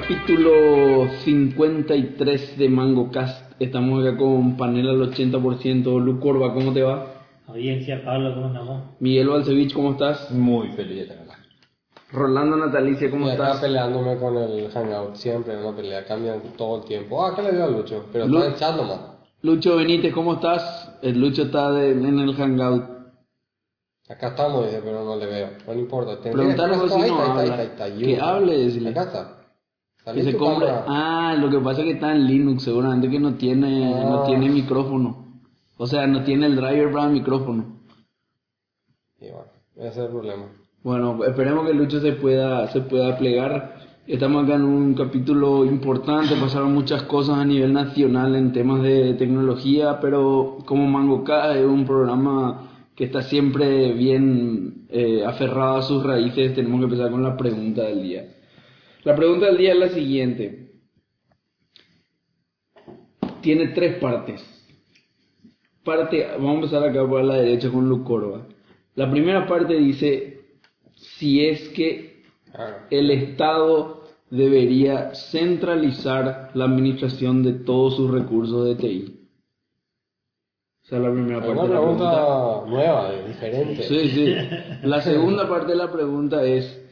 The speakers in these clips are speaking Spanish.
Capítulo 53 de Mango Cast. Estamos acá con panel al 80%. Lu Corva, ¿cómo te va? Audiencia, Pablo, ¿cómo andamos? Miguel Balcevich, ¿cómo estás? Muy feliz de estar acá. Rolando Natalicia, ¿cómo Y acá estás? peleándome con el Hangout, siempre una pelea, cambian todo el tiempo. Ah, ¿qué le dio a Lucho? Pero Lu- está en chat nomás. Lucho Benítez, ¿cómo estás? El Lucho está de- en el Hangout. Acá estamos, dice, pero no le veo. No le importa. Preguntarle si no ahí está, ahí habla. está, ahí está, Que you. hable, decirle. Acá está. Que se cámara. Ah, lo que pasa es que está en Linux, seguramente que no tiene, Ah. no tiene micrófono. O sea, no tiene el driver para el micrófono. Y bueno, ese es el problema. Bueno, esperemos que Lucho se pueda, se pueda plegar. Estamos acá en un capítulo importante, pasaron muchas cosas a nivel nacional en temas de tecnología, pero como Mango K es un programa que está siempre bien eh, aferrado a sus raíces, tenemos que empezar con la pregunta del día. La pregunta del día es la siguiente. Tiene tres partes. Parte, vamos a empezar acá por la derecha con Lucorba. La primera parte dice si es que el Estado debería centralizar la administración de todos sus recursos de TI. Esa es la primera parte de la pregunta. pregunta nueva, diferente. Sí, sí. La segunda parte de la pregunta es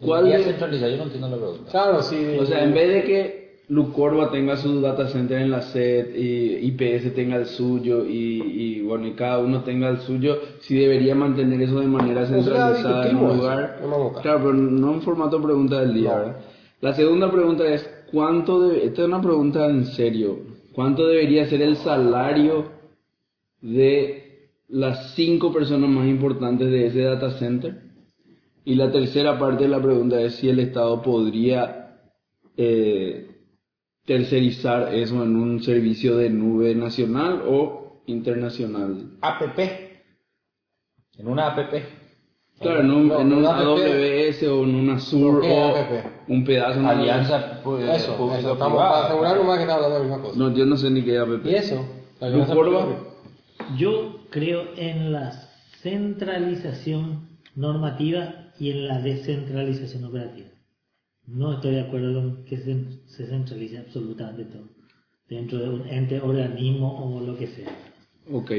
¿cuál ¿Cuál de-? Yo no entiendo la pregunta. Claro, sí. o sea, en vez de que Lucorba tenga su data center en la SED y IPS tenga el suyo y, y, bueno, y cada uno tenga el suyo, sí debería mantener eso de manera sea, centralizada en un lugar. no. Claro, pero no en formato pregunta del día, No. ¿verdad? La segunda pregunta es, ¿cuánto debe, esta es una pregunta en serio, ¿cuánto debería ser el salario de las cinco personas más importantes de ese data center? Y la tercera parte de la pregunta es si el Estado podría eh, tercerizar eso en un servicio de nube nacional o internacional. APP. En una APP. Claro, en un, No, en un una APP. AWS o en una Azure ¿Qué o APP? un pedazo de una- Alianza pues, Eso, eso. público Estamos para asegurar nomás que estamos hablando de la misma cosa. No, yo no sé ni qué es APP. ¿Y eso? Yo creo en la centralización normativa y en la descentralización operativa. No estoy de acuerdo con que se, se centralice absolutamente todo dentro de un ente, organismo o lo que sea. Ok.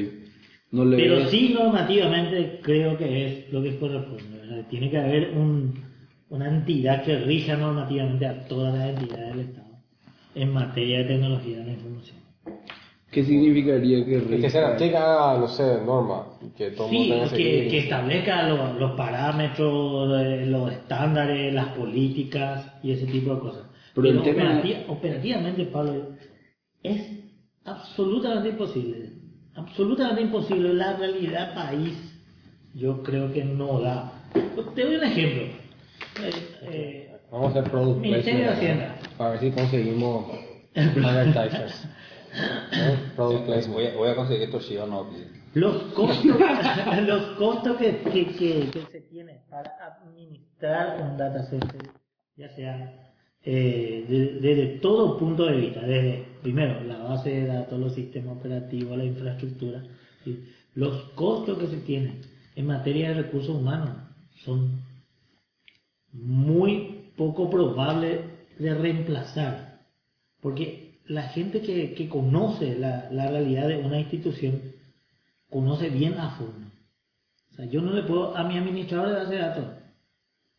No le Pero sí normativamente creo que es lo que corresponde. ¿verdad? Tiene que haber un- una entidad que rija normativamente a todas las entidades del Estado en materia de tecnología de la información. ¿Qué significaría que Y que que haga, no sé, norma. y Que todo Sí, mundo que establezca lo- los parámetros, eh, los estándares, las políticas y ese tipo de cosas. Pero Pero, el tema- operati- operativamente, Pablo, es absolutamente imposible. Absolutamente imposible. La realidad país, yo creo que no da. Te doy un ejemplo. Eh, eh, Vamos a hacer Ministerio de Hacienda. Para ver si conseguimos advertisers. ¿Eh? Placement. Voy a, voy a conseguir o no. Los costos, los costos que, que, que, que se tiene para administrar un data center, ya sea eh, de- desde todo punto de vista, desde primero la base de datos, los sistemas operativos, la infraestructura, ¿sí? los costos que se tienen en materia de recursos humanos son muy poco probables de reemplazar, porque la gente que, que conoce la, la realidad de una institución conoce bien a fondo. O sea, yo no le puedo a mi administrador de base de datos,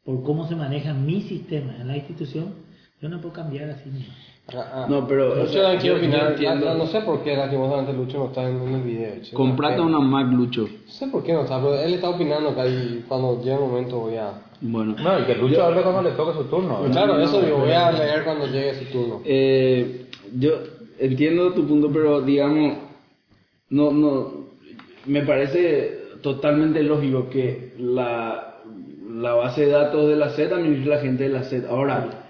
por cómo se maneja mi sistema en la institución, yo no puedo cambiar así mismo. Ah, ah. No, pero, o Lucho sea, no yo- yo opinar. No sé por qué, lastimosamente, Lucho no está en, el video. che. Comprate No una Mac, Lucho. No sé por qué no está, pero él está opinando acá y cuando llegue el momento voy a. Bueno. No, y que Lucho hable cuando le toque su turno. Claro, eso digo, voy a leer cuando llegue su turno. Eh, yo entiendo tu punto, pero digamos, no, no, me parece totalmente lógico que la, la base de datos de la SED administre la gente de la SED. Ahora,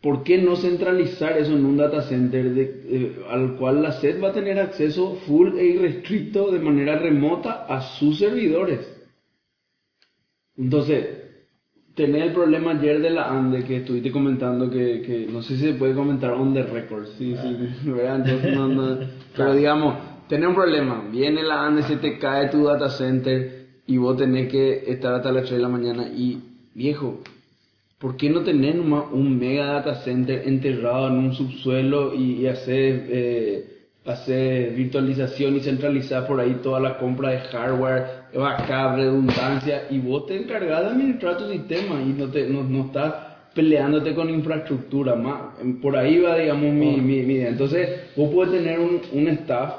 ¿por qué no centralizar eso en un data center de- al cual la SED va a tener acceso full e irrestricto de manera remota a sus servidores? Entonces, tenía el problema ayer de la ANDE que estuviste comentando que, que no sé si se puede comentar on the record, sí, sí, ¿verdad? Entonces, no, no, pero digamos, tenés un problema, viene la ANDE, se te cae tu data center y vos tenés que estar hasta las 3 de la mañana y viejo, ¿por qué no tener nomás un mega data center enterrado en un subsuelo y, y hacer, eh, hacer virtualización y centralizar por ahí toda la compra de hardware, backup, redundancia, y vos te encargas de administrar tu sistema y no, te, no, no estás peleándote con infraestructura más. Por ahí va, digamos, mi, mi, mi idea. Entonces, vos puedes tener un, un staff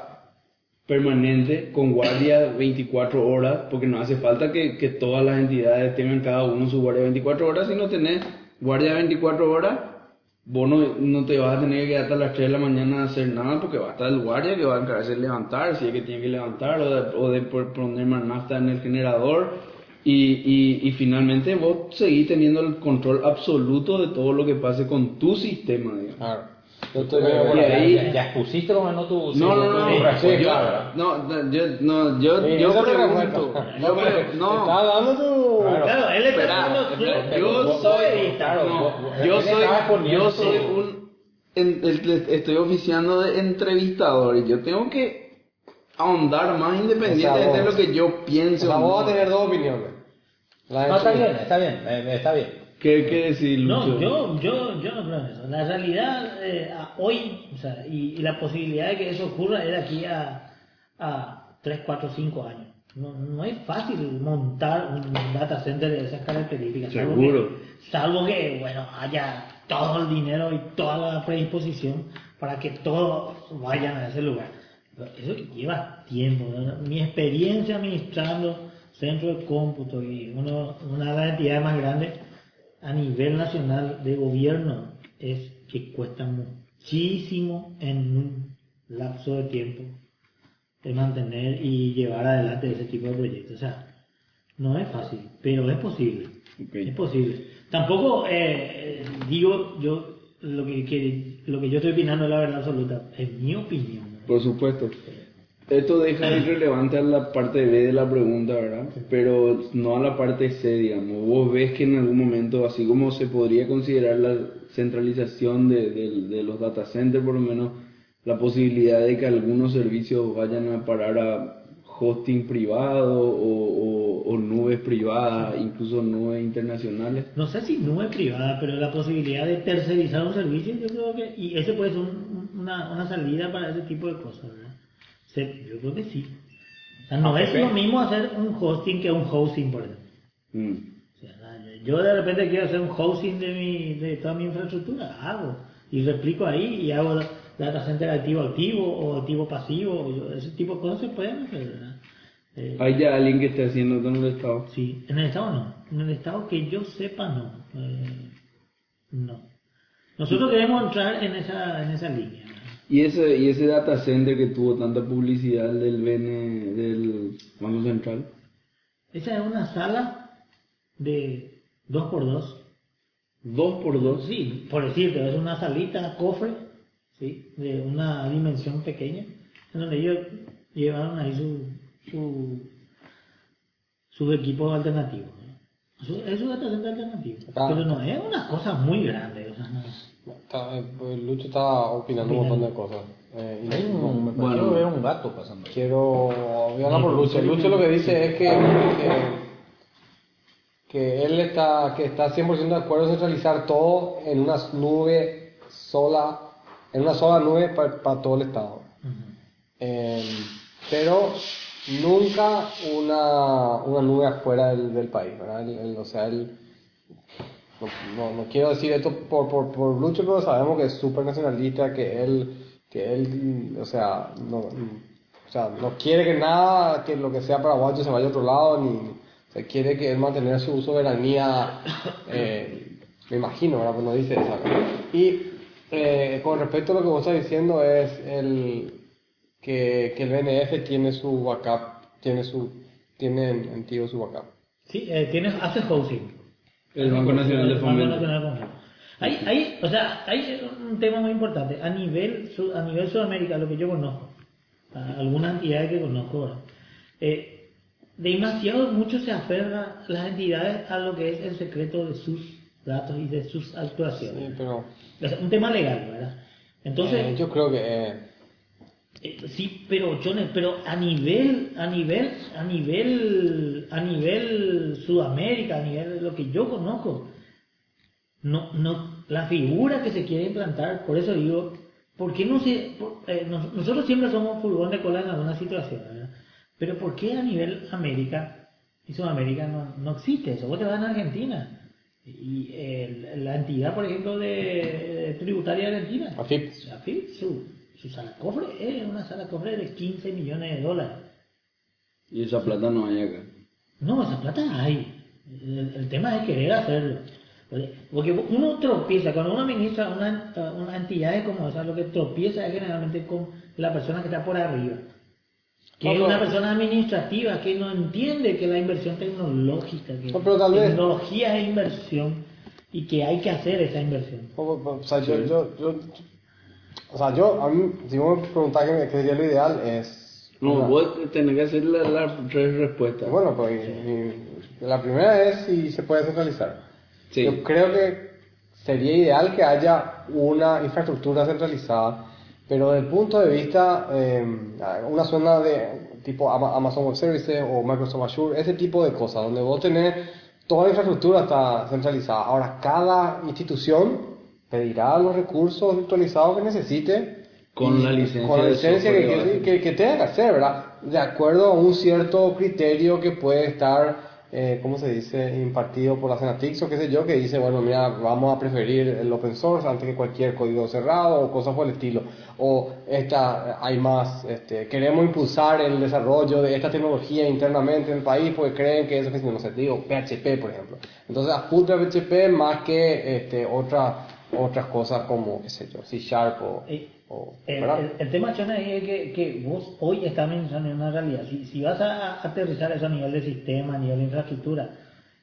permanente con guardia 24 horas, porque no hace falta que, que todas las entidades tengan cada uno su guardia 24 horas, si no tenés guardia 24 horas, vos no, no te vas a tener que quedar hasta las 3 de la mañana a hacer nada, porque va a estar el guardia que va a encargarse de levantar, si es que tiene que levantar, o de, o de por- poner más nafta en el generador, y, y, y finalmente vos seguís teniendo el control absoluto de todo lo que pase con tu sistema, digamos. Claro. Yo estoy Y ahí. Ya, ya expusiste como no tu. No, no, no, no, yo, no, no, yo, no, yo, Sí, yo pregunto, yo no, tu. Claro. Claro, él está su espera, yo soy, vos- vos- yo soy, yo soy un, en- el- estoy oficiando de entrevistador y yo tengo que ahondar más independientemente vos- de lo que yo O pienso. sea, o vos vas no. a tener dos opiniones. La No, está bien, está bien, eh, está bien. ¿Qué, qué decir, No, yo, yo, yo no creo en eso. La realidad eh, hoy, o sea, y, y la posibilidad de que eso ocurra es de aquí a, a 3, 4, 5 años. No, no es fácil montar un data center de esas características. salvo Seguro. que- Salvo que, bueno, haya todo el dinero y toda la predisposición para que todos vayan a ese lugar. Pero eso lleva tiempo. ¿no? Mi experiencia administrando centro de cómputo y uno, una de las entidades más grandes a nivel nacional de gobierno es que cuesta muchísimo en un lapso de tiempo de mantener y llevar adelante ese tipo de proyectos. O sea, no es fácil, pero es posible. Es posible. Tampoco eh, digo yo lo que, que- lo que yo estoy opinando es la verdad absoluta. Es mi opinión. Por supuesto. Esto deja irrelevante a la parte B de la pregunta, ¿verdad? Pero no a la parte C, digamos. Vos ves que en algún momento, así como se podría considerar la centralización de, de- de los data centers, por lo menos la posibilidad de que algunos servicios vayan a parar a hosting privado o, o- o nubes privadas, incluso nubes internacionales. No sé si nube privada, pero la posibilidad de tercerizar un servicio, yo creo que, y ese puede ser un- una, una salida para ese tipo de cosas, ¿verdad? Yo creo que sí. O sea, no es lo mismo hacer un hosting que un hosting, por ejemplo. Mm. O sea, yo de repente quiero hacer un hosting de, mi, de toda mi infraestructura, hago. Y replico ahí y hago data center activo activo o activo pasivo. yo- ese tipo de cosas se pueden hacer, ¿verdad? Eh, Hay ya alguien que esté haciendo esto en el Estado. Sí, en el Estado no. En el Estado que yo sepa no. Eh, no. Nosotros queremos entrar en esa, en esa línea. Y ese, y ese data center que tuvo tanta publicidad del BN, del Banco Central. Esa es una sala de 2x2. Dos por dos. Sí, por decirte, es una salita, cofre, ¿sí? de una dimensión pequeña, en donde ellos llevaron ahí su, su, sus equipos alternativos. ¿no? Su- Es un data center alternativo, Ah. pero no es una cosa muy grande. O sea, no. Está- eh, pues Lucho está opinando un montón de cosas. Eh, y no- un, me Bueno. pareció ver un gato pasando. Quiero hablar por Lucho. Lucho lo que dice es que, que, que él está, que está 100% de acuerdo en centralizar todo en una nube sola, en una sola nube para todo el estado. Eh, pero nunca una, una nube afuera del, del país, ¿verdad? El- el- o sea, él, no, no, quiero decir esto por, por, por Lucho, pero sabemos que es súper nacionalista, que él, que él, o sea, no, o sea, no quiere que nada, que lo que sea paraguayo se vaya a otro lado, ni, o sea, quiere que él mantener su soberanía, eh, me imagino, ¿verdad? Pues no dice. Y eh, con respecto a lo que vos estás diciendo es el que, que el BNF tiene su backup, tiene su, tiene en, en Tigo su backup. Sí, eh, tienes, hace housing. El Banco Nacional de El Banco Fomento. Nacional de Fomento. Hay, hay, o sea, hay un tema muy importante. A nivel, su- a nivel Sudamérica, lo que yo conozco, algunas entidades que conozco, ¿verdad? Eh, demasiado mucho se aferra las entidades a lo que es el secreto de sus datos y de sus Sí, actuaciones. pero O sea, un tema legal, ¿verdad? Entonces, eh, yo creo que eh, eh, sí, pero Jones, pero a nivel, a nivel, a nivel, a nivel Sudamérica, a nivel de lo que yo conozco, no, no, la figura que se quiere implantar, por eso digo, ¿por qué no se, por- eh, nos- nosotros siempre somos furgón de cola en alguna situación, ¿verdad? Pero ¿por qué a nivel América y Sudamérica no, no existe eso? Vos te vas a Argentina y el- la entidad, por ejemplo, de, de tributaria argentina, AFIP. AFIP, su, su sala cofre es una sala cofre de 15 millones de dólares. Y esa plata no hay acá. No, esa plata hay. El, el tema es querer hacerlo. Porque- uno tropieza, cuando uno administra una, una entidad como esa, lo que tropieza es generalmente con la persona que está por arriba. Que No, es una persona administrativa que no entiende que la inversión tecnológica, que pero tal vez- tecnología es inversión y que hay que hacer esa inversión. O, o- o sea, yo, yo, yo, o sea, yo, a mí, si vos me preguntás qué, qué sería lo ideal, es... No, una- vos tenés que hacer las las tres respuestas. Bueno, pues y- y la primera es si se puede centralizar. Sí. Yo creo que sería ideal que haya una infraestructura centralizada, pero desde el punto de vista, eh, una zona de tipo Ama- Amazon Web Services o Microsoft Azure, ese tipo de cosas, donde vos tenés toda la infraestructura está centralizada. Ahora, cada institución pedirá los recursos virtualizados que necesite Con la licencia con la licencia que, software que- base. que, que tenga que hacer, ¿verdad? De acuerdo a un cierto criterio que puede estar, eh, ¿cómo se dice?, impartido por la Senatix o qué sé yo, que dice, bueno, mira, vamos a preferir el open source antes que cualquier código cerrado o cosas por el estilo. O esta, hay más, este, queremos impulsar el desarrollo de esta tecnología internamente en el país porque creen que eso que no sé, digo, PHP, por ejemplo. Entonces, a full PHP más que este, otra, otras cosas como, qué sé yo, C Sharp o... o- El, el- el tema, Chona, es que, que vos hoy estás mencionando una realidad. Si, si vas a aterrizar eso a nivel de sistema, a nivel de infraestructura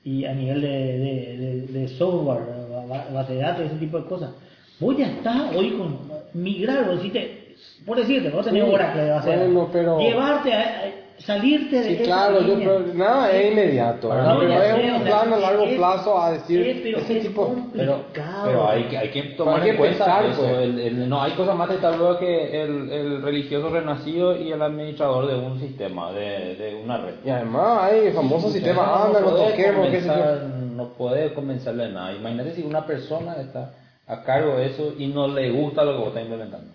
y a nivel de, de, de- de software, ba- ba- base de datos, ese tipo de cosas, vos ya estás hoy con migrar, vos decirte, por decirte, vos tenés Sí, Oracle de base bueno, pero- Llevarte a- salirte de Sí, esa claro, yo, línea. pero nada es inmediato, ¿verdad? No, pero es un plan a largo es- plazo a decir es, pero ese es tipo. Pero, complicado. pero hay que, hay que tomar Hay que en cuenta pensar, eso. pues. el- el- no, hay cosas más destacadas que el, el religioso renacido y el administrador de un sistema, de, de una red. Y además hay el famoso sistema, no, anda, no puede toquemos, qué sé yo. comenzar- No puede convencerle de nada. Imagínate si una persona está a cargo de eso y no le gusta lo que vos estás implementando.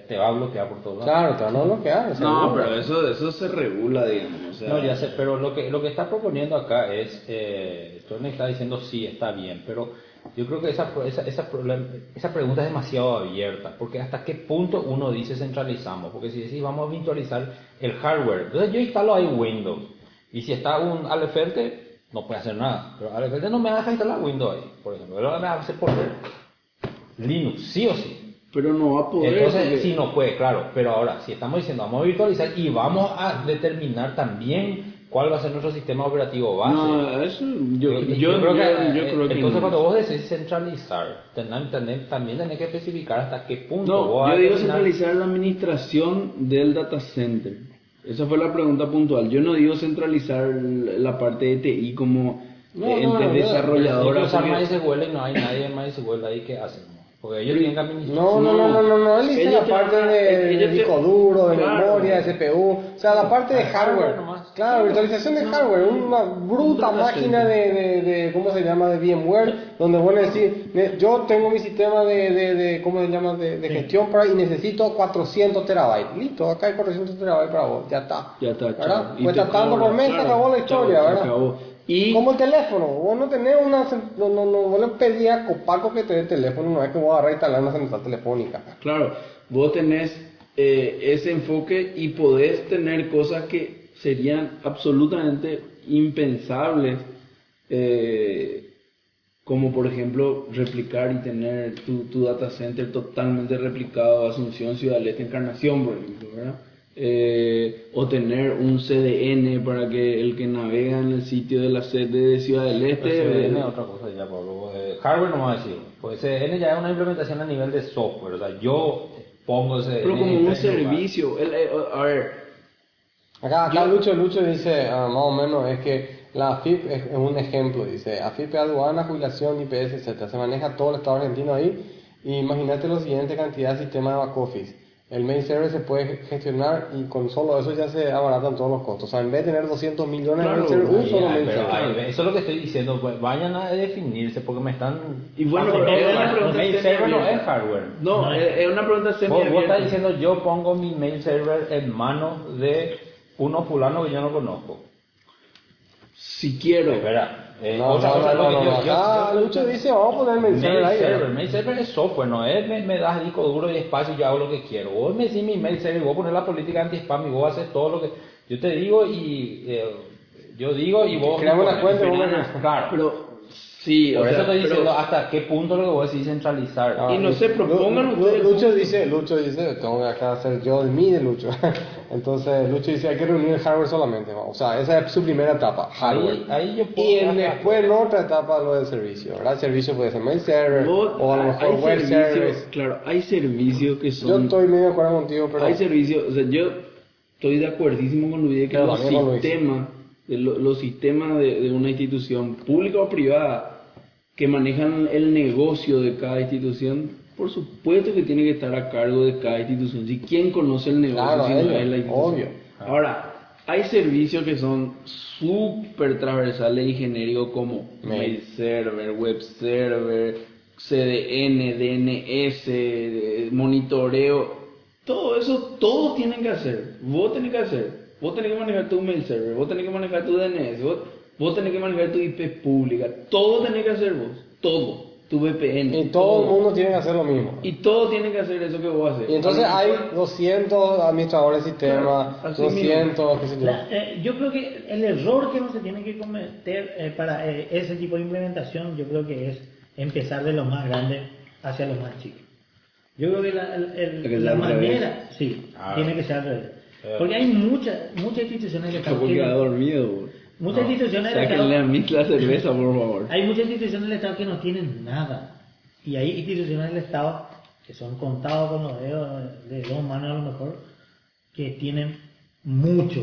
Te va a bloquear por todos lados. Claro, te van a bloquear. No, seguro. pero eso, eso se regula, digamos. O sea, No, ya sé, pero lo que, lo que está proponiendo acá es, eh, Tony está diciendo sí, está bien, pero yo creo que esa, esa, esa, pregunta es demasiado abierta, porque hasta qué punto uno dice centralizamos, porque si decís vamos a virtualizar el hardware, entonces yo instalo ahí Windows, y si está un Aleferte, no puede hacer nada, pero Aleferte no me deja instalar Windows ahí, por ejemplo, él me hace poner Linux, sí o sí. Pero no va a poder. Entonces, porque- sí, no puede, claro. Pero ahora, si estamos diciendo vamos a virtualizar y vamos a determinar también cuál va a ser nuestro sistema operativo base. No, eso yo, Y- y yo, creo que, yo- yo eh, creo que entonces no. cuando vos decís centralizar, tenés- tenés- también tenés que especificar hasta qué punto No, vos yo digo centralizar la administración del data center. Esa fue la pregunta puntual. Yo no digo centralizar la parte de TI como No, eh, no, ente no, desarrolladora. MySQL y no hay nadie en MySQL ahí que hace. Porque ellos tienen administrar. No, no, no, no, no, no, él dice Ellos la te parte de, disco duro, de Claro. memoria, de CPU, o sea, la parte de Ah, hardware. Claro, virtualización de hardware, una bruta máquina de, de, de, ¿cómo se llama?, de VMware, donde a decir, yo tengo mi sistema de, de, de ¿cómo se llama?, de, de gestión para, y necesito 400 terabytes. Listo, acá hay 400 terabytes para vos, ya está. Ya está, ¿Verdad? Cuesta tanto por mes, se acabó la chao, historia, se ¿verdad? Y Como el teléfono, vos no tenés una, no, no, no, vos le pedías a Copaco que te dé teléfono, no es que vos agarrar y instalar una central telefónica. Claro, vos tenés eh, ese enfoque y podés tener cosas que serían absolutamente impensables, eh, como por ejemplo replicar y tener tu, tu data center totalmente replicado, Asunción, Ciudad Este, Encarnación, por ejemplo, ¿verdad? Eh, o tener un CDN para que el que navega en el sitio de la sede de Ciudad del Este Pero CDN eh, es otra cosa ya, Pablo. Eh, hardware no vamos a decir. Pues CDN ya es una implementación a nivel de software. O sea, yo pongo CDN. pero como un servicio. El- eh, a ver, Acá, acá Lucho, Lucho dice, ah, más o menos, es que la AFIP es, es un ejemplo, dice, AFIP es aduana, jubilación, IPS, etcétera, se maneja todo el Estado argentino ahí, y imagínate la siguiente cantidad de sistemas de back office, el mail server se puede gestionar y con solo eso ya se abaratan todos los costos. O sea, en vez de tener 200 millones Claro, de mail server, un solo pero server. eso es lo que estoy diciendo, pues, vayan a definirse porque me están... Y bueno, pero es una el pregunta mail server no es hardware. No, No, es, es una pregunta semi Vos, vos estás diciendo yo pongo mi mail server en manos de unos fulanos que yo no conozco. Si quiero. Espera, eh, No, otra no, cosa no, que no. yo- yo- Acá yo- Lucho dice, vamos a poner mail server Mail ahí. server, mail server es software, no es me, me das disco duro y espacio y yo hago lo que quiero. Vos me decís mi mail server, vos poner la política anti-spam y vos haces todo lo que yo te digo y eh, yo digo y vos... Creamos la cuenta y vos Claro, Pero, sí, por o eso sea, estoy pero- diciendo hasta qué punto lo que vos decís centralizar. Ah, Y no sé, Lu- propongan ustedes Lucho dice, Lucho dice, tengo que acá hacer yo el mí de Lucho. Entonces, Lucho dice, hay que reunir el hardware solamente. ¿no? O sea, esa es su primera etapa, hardware. Ahí, ahí yo puedo... Y en, después en otra etapa lo del servicio, ¿verdad? El servicio puede ser mail server vos- o a lo mejor web service. claro, hay servicios que Yo son. estoy medio de acuerdo contigo, pero... Hay servicios, o sea, yo estoy de acuerdísimo con Luis de que Claro, los sistemas, de lo- los sistemas de, de una institución pública o privada que manejan el negocio de cada institución, por supuesto que tiene que estar a cargo de cada institución. Si quién conoce el negocio, Claro, si no es la institución. obvio. Ahora, hay servicios que son súper transversales y genéricos como Mail. mail server, web server, CDN, DNS, monitoreo, todo eso, todos tienen que hacer. Vos tenés que hacer. Vos tenés que manejar tu mail server, vos tenés que manejar tu DNS, vos, vos tenés que manejar tu IP pública. Todo tenés que hacer vos. Todo. Tu VPN. Y todo el mundo tiene que hacer lo mismo. Y todo tiene que hacer eso que vos haces. Y entonces hay lo mejor- 200 administradores de sistema, Claro, así 200, qué sé yo. La- eh, yo creo que el error que no se tiene que cometer eh, para eh, ese tipo de implementación, yo creo que es empezar de lo más grande hacia lo más chico. Yo creo que la, el- el- la manera, sí, Ah. tiene que ser al revés. Eh. Porque hay muchas muchas instituciones que- queda dormido. Muchas instituciones del Sáquenle a Estado, mí la cerveza, por favor. hay muchas instituciones del Estado que no tienen nada. Y hay instituciones del Estado que son contados con los dedos de dos manos a lo mejor, que tienen mucho,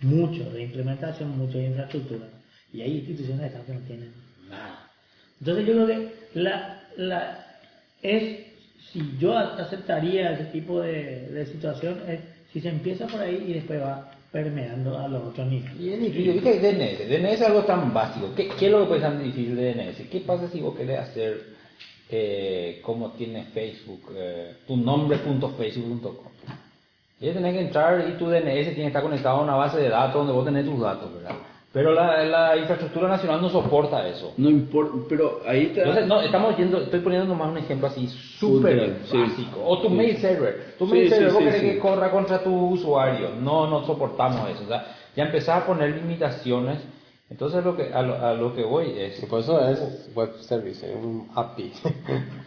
mucho de implementación, mucho de infraestructura. Y hay instituciones del Estado que no tienen nada. Entonces yo creo que la, la, es, si yo aceptaría ese tipo de, de situación, es si se empieza por ahí y después va permeando a los otros niveles. Y es difícil, viste, DNS, DNS es algo tan básico. ¿Qué, es lo que puede ser difícil de DNS? ¿Qué pasa si vos querés hacer eh, como tiene Facebook, eh, tu nombre.facebook.com? Y tenés que entrar y tu DNS tiene que estar conectado a una base de datos donde vos tenés tus datos, ¿verdad? Pero la, la infraestructura nacional no soporta eso. No importa, pero ahí está. Entonces, no, estamos yendo, estoy poniendo nomás un ejemplo así súper sí. básico. O tu Sí. mail server. Tu Sí, mail server, vos querés que corra contra tu usuario. No, no soportamos eso. O sea, ya empezás a poner limitaciones. Entonces, lo que, a, lo, a lo que voy es. Y por eso es web service, es un API.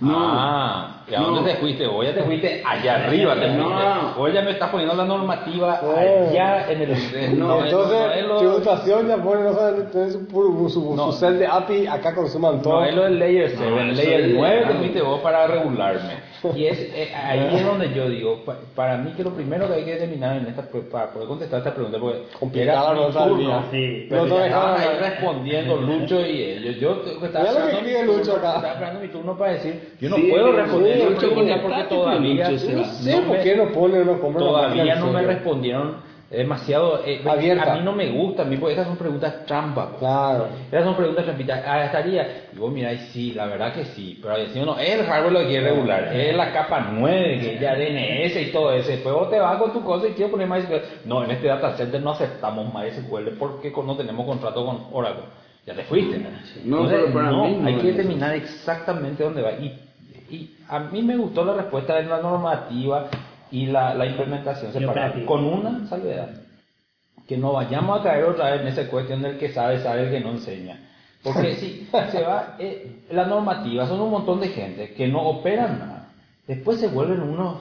No. Ah, ¿y a No. dónde te fuiste? Vos ya te fuiste allá arriba. Te No. fuiste. Vos ya me estás poniendo la normativa Oh. allá en el. en- No, Entonces, no tributación ya pone, no tener su, su, No. su set de API, acá consuman todo. No, es lo del layer 7, No, el eso layer es- 9 que ah. fuiste vos para regularme. Y es eh, ahí es donde yo digo, pa- para mí que lo primero que hay que determinar en esta pre- para poder contestar esta pregunta, porque Complicada del turno. Sí. pero No te ahí respondiendo Lucho y ellos. Yo te- estaba Mira lo que esperando mi turno, Lucho acá. estaba esperando mi turno para decir, yo no Sí, puedo responder sí, Lucho, porque todavía. No sé no por me- qué no pone, no compra la Todavía no me respondieron demasiado. eh, Abierta. A mí no me gusta, a mí, porque estas son preguntas trampas. pues. Claro. Esas son preguntas trampitas. Ah, estaría. Y vos miráis, sí, la verdad que sí. Pero no, es el hardware lo que quiere regular. Es la capa 9, que es ya DNS y todo eso. Después vos te vas con tu cosa y quieres poner MySQL. No, en este data center no aceptamos MySQL porque no tenemos contrato con Oracle. Ya te fuiste. No, Entonces, pero para no, mí no hay que determinar exactamente dónde va. Y, y a mí me gustó la respuesta de la normativa y la, la implementación separada. Con una salvedad que no vayamos a caer otra vez en esa cuestión del que sabe, sabe el que no enseña. Porque si se va, eh, la normativa son un montón de gente que no operan nada. Después se vuelven unos,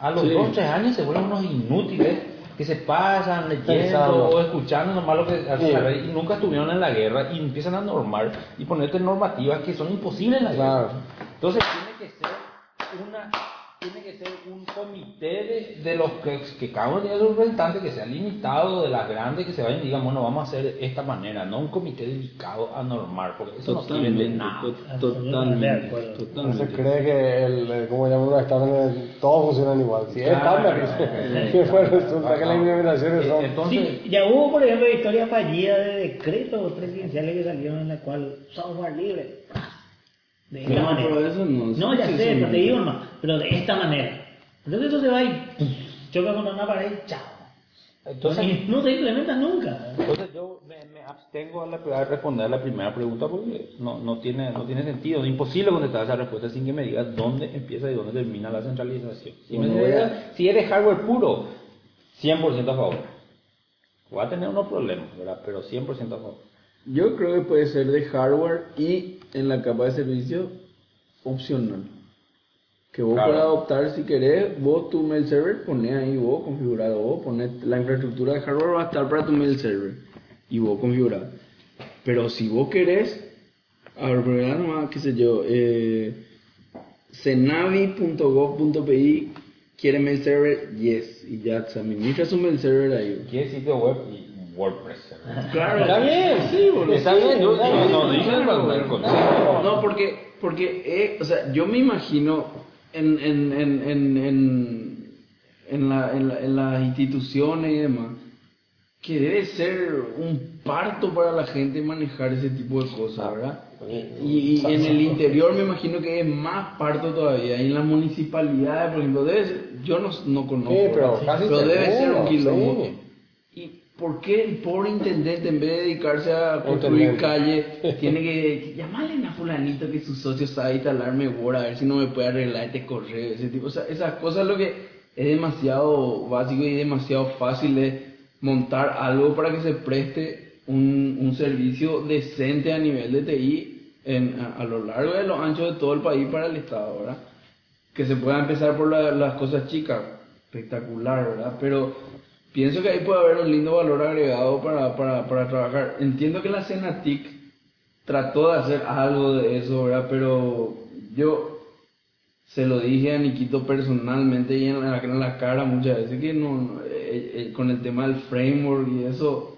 a los Sí. dos, tres años se vuelven unos inútiles que se pasan leyendo Pensando. o escuchando nomás lo que Sí. la red y nunca estuvieron en la guerra y empiezan a normar y ponerte normativas que son imposibles en la Claro. guerra. Entonces tiene que ser una tiene que ser un comité de, de los que, que cada uno tiene su representante, que sea limitado de las grandes, que se vayan y digan, bueno, vamos a hacer de esta manera, no un comité dedicado a normar, porque eso no sirve de Totalmente, nada. to- totalmente, acuerdo. No se totalmente. cree que el, el- como llaman los estándares, todos funcionan igual. Si es estándar, claro. que pues resulta que las implementaciones son... Entonces, Sí, ya hubo, por ejemplo, historias fallidas de decretos presidenciales que salieron en la cual software libre. De esta No, manera. pero eso no. No, ya sé, pero te digo nomás, pero de esta manera. Entonces eso se va y choca contra una pared y chao. entonces, Y no se implementa nunca. entonces yo me, me abstengo a, la- a responder a la primera pregunta porque no, no, tiene, no tiene sentido, es imposible contestar esa respuesta sin que me digas dónde empieza y dónde termina la centralización. Si, me digas, si eres hardware puro, 100% a favor. Va a tener unos problemas, ¿verdad? Pero 100% a favor. Yo creo que puede ser de hardware y en la capa de servicio opcional. Que vos Claro. adoptar si querés, vos tu mail server, ponés ahí vos configurado, vos ponés la infraestructura de hardware va a estar para tu mail server y vos configurado. Pero si vos querés, a ver, nomás, qué sé yo, eh, cenavi.gov.pi quiere mail server, yes, y ya se administra su mail server ahí. ¿Qué sitio web y WordPress? Claro, Está bien, sí, boludo. Está bien, yo- está yo bien, no dije claro. No, porque, porque eh, o sea, yo me imagino en, en, en, en, en, en, la, en, la- en las instituciones y demás, que debe ser un parto para la gente manejar ese tipo de cosas, ¿verdad? Y, y en el interior me imagino que es más parto todavía. Y en las municipalidades, por ejemplo, debe ser- yo no, no conozco, Sí, pero ¿verdad? casi pero debe ser un quilombo. sí. ¿Y por qué el pobre intendente, en vez de dedicarse a construir calle, tiene que llamarle a fulanito que su socio sabe instalarme Word a ver si no me puede arreglar este correo? Ese tipo, o sea, esas cosas lo que es demasiado básico y demasiado fácil de montar algo para que se preste un, un servicio decente a nivel de TI en, a, a lo largo y a lo ancho de todo el país para el Estado, ¿verdad? que se pueda empezar por la- las cosas chicas, espectacular, ¿verdad? Pero pienso que ahí puede haber un lindo valor agregado para, para, para trabajar. Entiendo que la Cenatic trató de hacer algo de eso, ¿verdad? Pero yo se lo dije a Nikito personalmente y en la, en la cara muchas veces que no, eh, eh, con el tema del framework y eso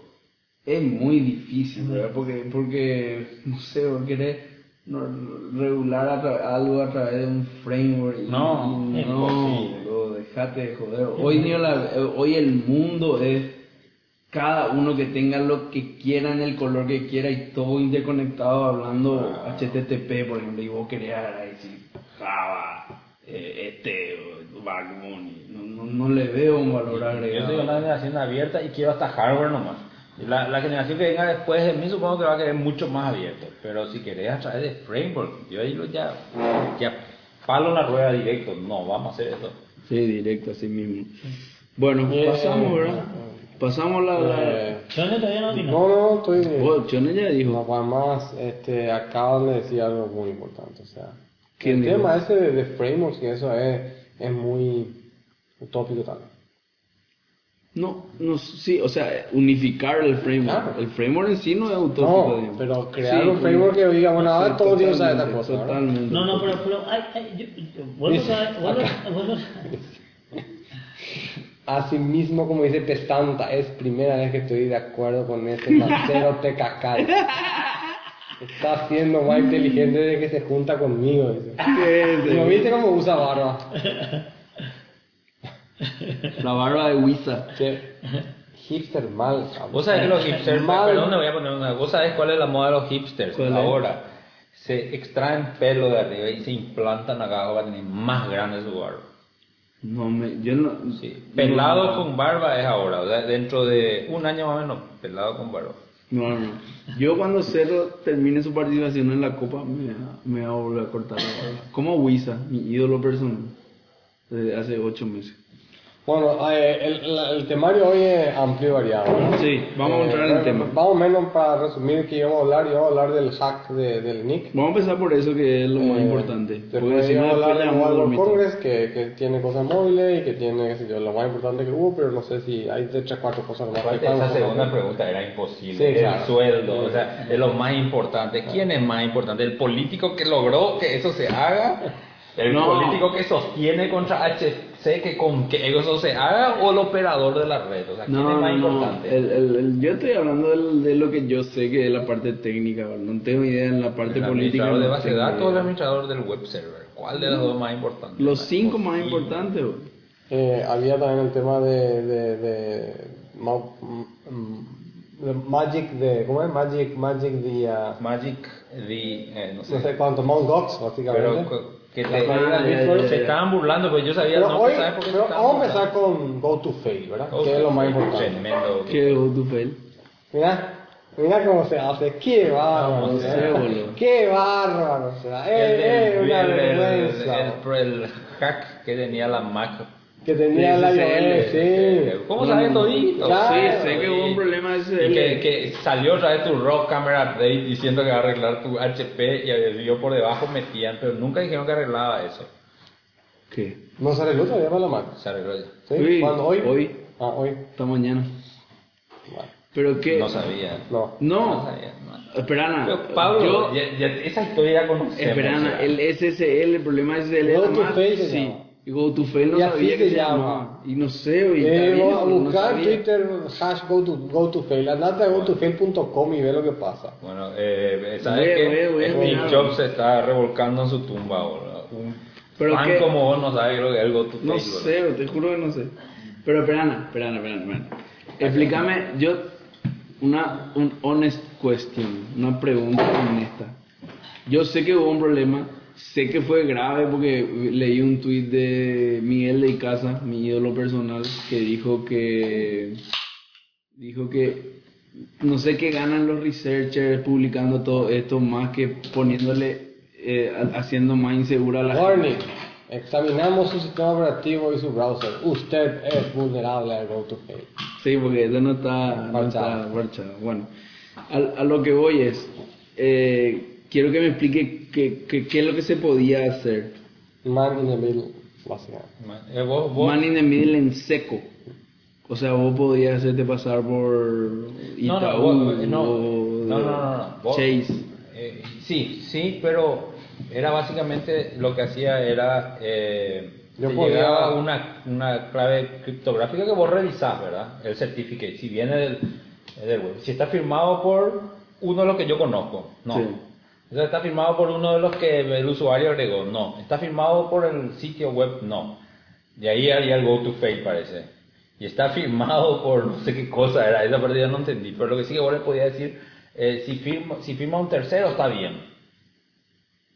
es muy difícil, ¿verdad? Porque, porque no sé, vos querés regular a algo a través de un framework. y- No, y no, dejate de joder. Hoy, ni la- hoy el mundo es cada uno que tenga lo que quiera en el color que quiera y todo interconectado hablando Ah. HTTP, por ejemplo, y vos querés decir Java, eh, este, Backbone, no, no, no le veo un valor Yo agregado. soy una generación abierta y quiero hasta hardware nomás. La, la generación que venga después de mí supongo que va a querer mucho más abierto. Pero si querés a través de framework, yo ahí lo ya, ya palo la rueda directo. No, vamos a hacer eso. Sí, directo, así mismo. Bueno, Bien. pasamos, ¿verdad? Pasamos la... la... Eh, Johnny todavía no opinó. no, no, estoy... Oh, Chone ya dijo. No, además, este, acaban de decir algo muy importante, o sea, ¿Quién el dijo? tema ese de, de frameworks y eso es, es muy utópico también. No, no, sí, o sea, unificar el framework. Claro. El framework en sí no es utópico. No, pero crear Sí, un framework que diga, bueno, ahora sí, todos tienen que usar esta totalmente, cosa, ¿verdad? Totalmente. No, no, pero, pero ay, ay, yo, yo- vuelvo a vuelvo, vuelvo Asimismo, como dice Pestanta, es primera vez que estoy de acuerdo con este Marcelo Tecacay. Está siendo más inteligente de que se junta conmigo. Dice. ¿Qué ¿No es? viste cómo usa barba? La barba de Wisa. Che, hipster mal. Vos sabés que los hipsters, Mal. perdón, voy a poner una. Vos sabés cuál es la moda de los hipsters ahora. Se extraen pelo de arriba y se implantan acá abajo para tener más grande su barba. No, me, yo no. Sí. Pelado no, con barba es ahora, o sea, dentro de un año más o menos, pelado con barba. No, no, no. Yo cuando Cerro termine su participación en la Copa, me, me a volver a cortar la barba. Como Wisa, mi ídolo personal. Desde hace ocho meses. Bueno, eh, el, el temario hoy es amplio y variado. ¿no? Sí, vamos a entrar en el Eh, tema. Vamos menos para resumir que íbamos a hablar, íbamos a hablar del hack de- del Nick. Vamos a empezar por eso que es lo más Eh, importante. Porque Después si no, íbamos a hablar del vamos a Mobile Congress, que, que tiene cosas móviles y que tiene, qué sé yo, lo más importante que hubo, pero no sé si hay de tres, cuatro cosas más. Aparte, esa segunda pregunta era imposible. Sí, el claro. sueldo, o sea, es lo más importante. ¿Quién es más importante? ¿El político que logró que eso se haga? ¿El No. político que sostiene contra HC que con que eso se haga o el operador de la red? O sea, ¿quién No, es más no. importante? El, el- el- yo estoy hablando del- de lo que yo sé que es la parte técnica, no tengo idea en la parte ¿El política. administrador de base de datos o el administrador del web server? ¿Cuál de los dos más importantes? Los cinco más posible. importantes, bro. Eh, había también el tema de, de, de, mm, de Magic, de, ¿cómo es? Magic, Magic de, ah, Magic, the, eh, no sé. no sé cuánto, Mt. Gox, básicamente. Pero que te, Ah, se estaban burlando, pues yo sabía, Pero, no hoy, ¿sabes por qué pero vamos a empezar con Go to Fail, ¿verdad? Que es lo más importante. Tremendo. ¿Qué go to fail? Mira, mira cómo se hace, qué bárbaro. No sé, ¿eh? boludo. Qué bárbaro, o sea, El, eh, eh, una el- el- vergüenza. el- el hack que tenía la Mac. Que tenía la SSL, sí. ¿Cómo sabes todito? Claro. Sí, sé que hubo un problema ese. Y que, que salió otra vez tu Rock Camera Update diciendo que va a arreglar tu HP y yo por debajo metían, pero nunca dijeron que arreglaba eso. ¿Qué? No se arregló todavía para la Mac. Se arregló ya. ¿Sí? Uy, ¿Cuándo? ¿Hoy? hoy. Ah, hoy. Esta mañana. ¿Pero qué? No sabía. No. No. No sabía, no. Espera, Ana. Pero, Pablo, yo- ya- ya- esa historia ya conocemos. Espera, Ana, ya. el SSL, el problema es el to más- fail se sí. Llama. Y Go to fail no Y así sabía que se se llama. llamaba. Y no sé, oye. Eh, bien, a no buscar. Twitter hash go to, go to fail. Andate a gotofail.com y ve lo que pasa. Bueno, eh, ¿sabes que Steve mirar. Jobs se está revolcando en su tumba ahora? Un Pero fan qué- como vos no sabe lo que es el Go to No sé, te juro que no sé. Pero espera, espera, espera. Explícame, yo, una un honest question, una pregunta honesta. Yo sé que hubo un problema, sé que fue grave porque leí un tweet de Miguel de Icaza, mi ídolo personal, que dijo que dijo que no sé qué ganan los researchers publicando todo esto más que poniéndole eh, ha- haciendo más insegura a la gente. Warning. Examinamos su sistema operativo y su browser. Usted es vulnerable al go to fail. Sí, porque eso no está, no está. Bueno, a, a lo que voy es, eh, quiero que me explique qué, qué, qué es lo que se podía hacer. Man in the middle, básicamente. Eh, vos, vos- Man in the middle en seco. O sea, vos podías hacerte pasar por no, no, Itaú vos- no, o no, no, no, no. Vos- Chase. eh, sí, sí, pero era básicamente lo que hacía era eh, Yo te podía- llegaba una, una clave criptográfica que vos revisás, ¿verdad? El certificate, si viene del, del web. Si está firmado por uno de los que yo conozco, no. Sí. ¿Está firmado por uno de los que el usuario agregó? No. ¿Está firmado por el sitio web? No. De ahí haría el go to fail, parece. Y está firmado por no sé qué cosa era. Esa parte ya no entendí. Pero lo que sí que vos le podía decir, eh, si, firma, si firma un tercero, está bien.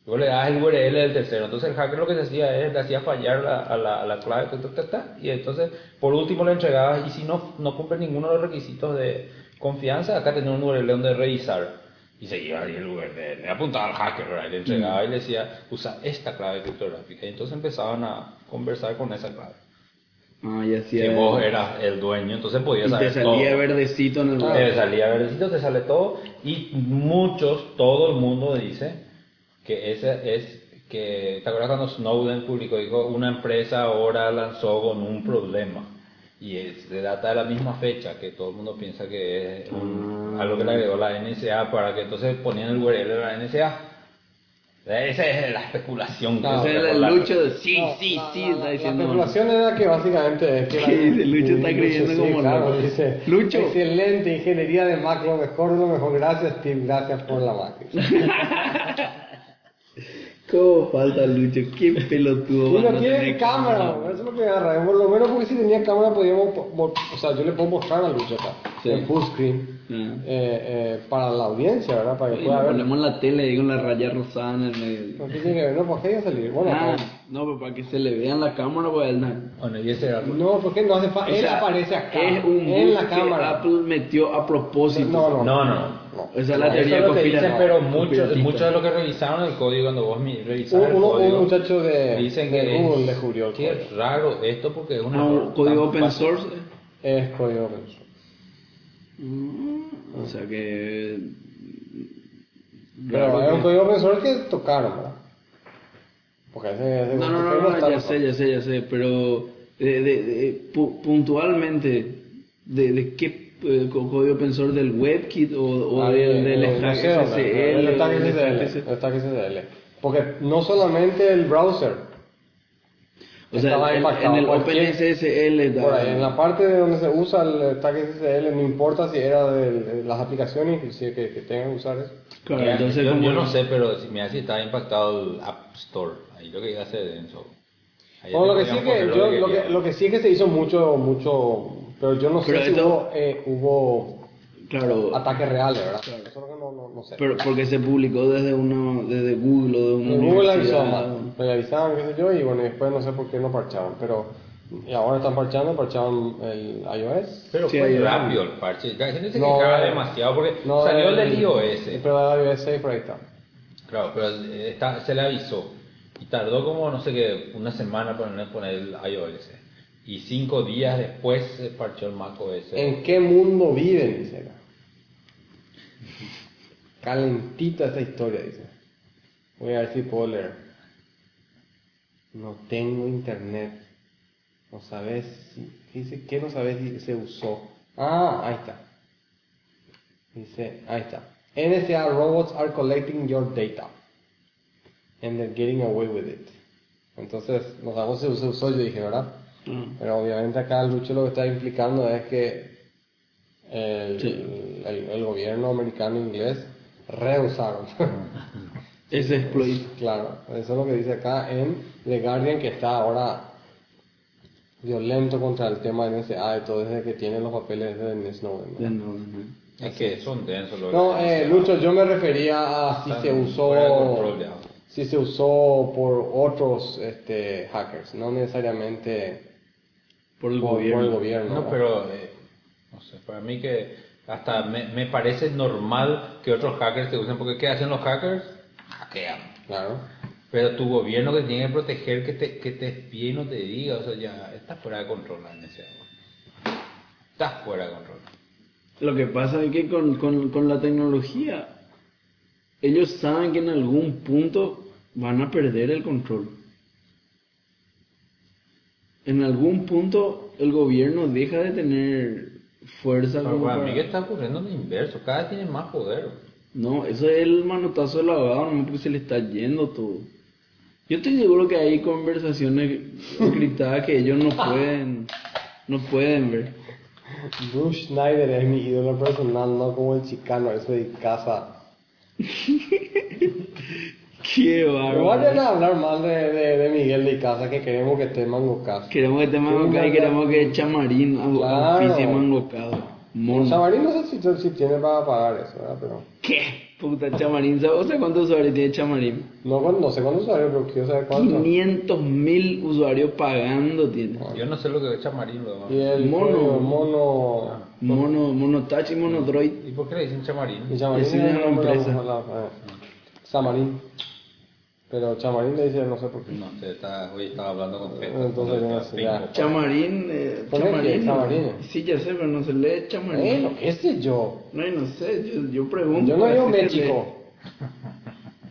Luego le das el URL del tercero. Entonces el hacker lo que se hacía es, le hacía fallar la, a, la, a la clave, ta, ta, y entonces por último le entregaba, y si no, no cumple ninguno de los requisitos de confianza, acá tenía un URL donde revisar. Y se ahí el URL, le apuntaba al hacker, ¿verdad? le entregaba y le decía, usa esta clave criptográfica. Y entonces empezaban a conversar con esa clave. Ah, y así Si vos eras el dueño, entonces podías y te saber todo. salía verdecito en el Te salía verdecito, te sale todo. Y muchos, todo el mundo dice que ese es que, ¿te acuerdas cuando Snowden publicó, dijo, una empresa ahora lanzó con un problema? Y es de data de la misma fecha, que todo el mundo piensa que es un- algo que le agregó la NSA para que entonces ponían el URL de la NSA. Esa es la especulación. que No, se Ese era el recordaron. Lucho de sí, No, sí, la- sí, la- está la- diciendo. La especulación era que básicamente es que... ¿Qué dice? Lucho está Sí, creyendo sí, como claro, loco. dice, Lucho. Excelente, ingeniería de Mac, lo mejor lo mejor. Gracias, Steve, gracias por la máquina. ¿Cómo falta Lucho? Qué pelotudo. Van no cámara, cámara. eso es lo que agarra. Por lo menos porque si tenía cámara podíamos, po- mo- o sea, yo le puedo mostrar a Lucho acá, Sí. en full screen, Ah. eh, eh, para la audiencia, ¿verdad? Para que pueda ver. ponemos la tele ahí con la raya rosada en el medio. No, ¿qué tiene que ver? No, ¿por qué iba a salir? Bueno, Ah, pues, no, pero para que se le vea en la cámara, pues él no. Bueno, y ese era no, porque no hace falta. Él sea, aparece acá, Es un en la que cámara. Apple metió a propósito. No, no, No, no. No. Esa es la Eso teoría es lo que dicen, conspirativa. pero muchos muchos de los que revisaron el código, cuando vos Un, el código, un muchacho de, dicen de que Google es- descubrió el qué código. raro esto porque es un Ah, un error código open fácil. source. Es código open source. O sea que. Pero raro es un código open source que tocaron, ¿verdad? Porque ese, ese No, no, no, no, ya sé, ya sé, ya sé, pero de, de- de- pu- puntualmente, ¿de, de qué eh, código open source del WebKit o, o Ah, del, del no stack sé SSL? El stack SSL. SSL? El stack SSL. Porque no solamente el browser, O sea, Estaba en, impactado. en el OpenSSL por ahí, en la parte de donde se usa el tag SSL, no importa si era de, de las aplicaciones inclusive que, que tengan que usar eso. Claro, Mira, entonces yo, como- yo no sé, pero si, mira si está impactado el App Store. Ahí lo que iba a hacer denso. Bueno, lo que, sí que, yo, lo, que, lo que sí que se hizo mucho, mucho, pero yo no sé Pero si esto- hubo, eh, hubo Claro, ataques reales, ¿verdad? Eso es lo que no, no, no sé. pero porque se publicó desde uno, desde Google o de una En Google avisó mal, me avisaban, qué sé yo, y bueno, después no sé por qué no parchaban, pero y ahora están parchando, parchaban el iOS. Pero Sí, fue rápido el parche. La gente se No, quejaba eh, demasiado porque No, salió el- del iOS. Pero el iOS 6 por ahí está. Claro, pero eh, está- se le avisó. Y tardó como, no sé qué, una semana para poner el iOS. Y cinco días después se parchó el macOS. ¿En qué mundo viven? Dice. Calentita esa historia, dice. Voy a ver si puedo leer. No tengo internet. No sabes si. Dice que no sabes si se usó. Ah, ahí está. Dice, ahí está. NSA robots are collecting your data. And they're getting away with it. Entonces, no sabemos si se usó, yo dije, ¿verdad? Ah. Pero obviamente acá Lucho lo que está implicando es que el, Sí. el, el gobierno americano e inglés rehusaron. Ese exploit. claro, eso es lo que dice acá en The Guardian que está ahora violento contra el tema de NSA y todo desde que tiene los papeles de Snowden. De ¿no? Es que son densos los No, eh, Lucho, yo me refería a si se usó si se usó por otros este, hackers, no necesariamente Por el por, gobierno. por el gobierno. No, pero eh, no sé, para mí que hasta me, me parece normal que otros hackers te usen, porque ¿qué hacen los hackers? Hackean. Claro. Pero tu gobierno que tiene que proteger que te, que te espíe y no te diga, o sea, ya está fuera de control la NSA. Está fuera de control. Lo que pasa es que con, con, con la tecnología, ellos saben que en algún punto van a perder el control. En algún punto el gobierno deja de tener fuerza Pero como para mí que está ocurriendo lo inverso, cada vez tiene más poder. No, eso es el manotazo del abogado, no porque se le está yendo todo. Yo estoy seguro que hay conversaciones encriptadas que ellos no pueden, no pueden ver. Bruce Schneider es mi ídolo personal, no como el chicano ese de casa. Qué No vayan bárbaro. a hablar mal de, de, de Miguel de casa que queremos que esté mango casa. Queremos que esté mangocado y queremos que Chamarín au- Claro. auspicie mangocado. Mono. Chamarín no sé si, si tiene para pagar eso, ¿verdad? Pero ¿Qué? Puta Chamarín. ¿sabes? O sea, ¿cuántos usuarios tiene Chamarín? no, no sé cuántos usuarios, pero quiero saber cuántos. 500 mil usuarios pagando tiene. Yo no sé lo que es chamarín, demás. Y el Mono. mono. Mono, mono touch y mono droid. ¿Y por qué le dicen chamarín? Y Chamarín es una empresa. Chamarín. Pero Chamarín le dice no sé por qué. No sé, está, hoy estaba hablando con Peto. Entonces, yo no sé, ya. Chamarín, eh. Chamarín. Chamarín. Sí, ya sé, pero no se lee Chamarín. Bueno, qué sé yo. No, no sé, yo, yo pregunto. Yo no digo México.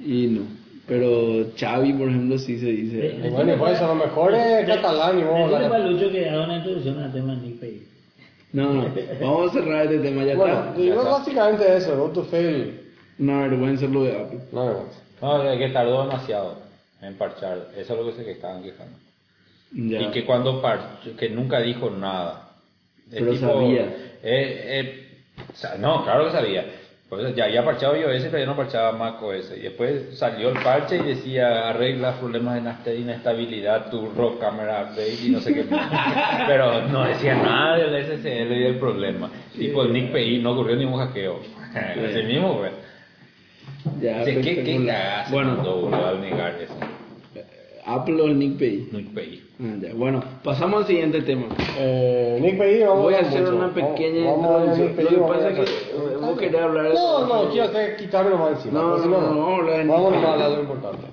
Y no. Pero Xavi, por ejemplo, sí se dice. Eh, Y bueno, por eso a lo mejor es catalán y vos Decirle hablas- para Lucho que haga una introducción al tema Nick. No, no, vamos a cerrar este tema, ya Bueno, está. yo básicamente eso, go to fail. Una vergüenza lo de Apple. No vergüenza. No, es que tardó demasiado en parchar. Eso es lo que se que estaban quejando. Ya. Y que cuando parchó, que nunca dijo nada. Es Pero sabía. eh, eh, no, claro que sabía. Pues ya había parchado iOS, pero ya no parchaba Mac OS. Y después salió el parche y decía arregla problemas de inesta- inestabilidad, tu RAW camera update y no sé qué. pero no decía nada del SSL y del problema. Y pues Nick PI no ocurrió ningún hackeo. Así mismo, pues. Ya, Dice, ¿Qué, qué espectacular. cagada se Bueno, mandó, boludo, al negar eso? Apple o el Nick Pay. Nick PI. Ah, ya. Bueno, pasamos al siguiente tema. Eh, Nick Pei, vamos Voy a hacer mucho. una pequeña introducción. Nick Lo que pasa es que, eh, vos querés hablar de- No, no, quiero hacer, quitarme más encima. No, porque si no, no, vamos a hablar de Nick Vamos a hablar de lo importante.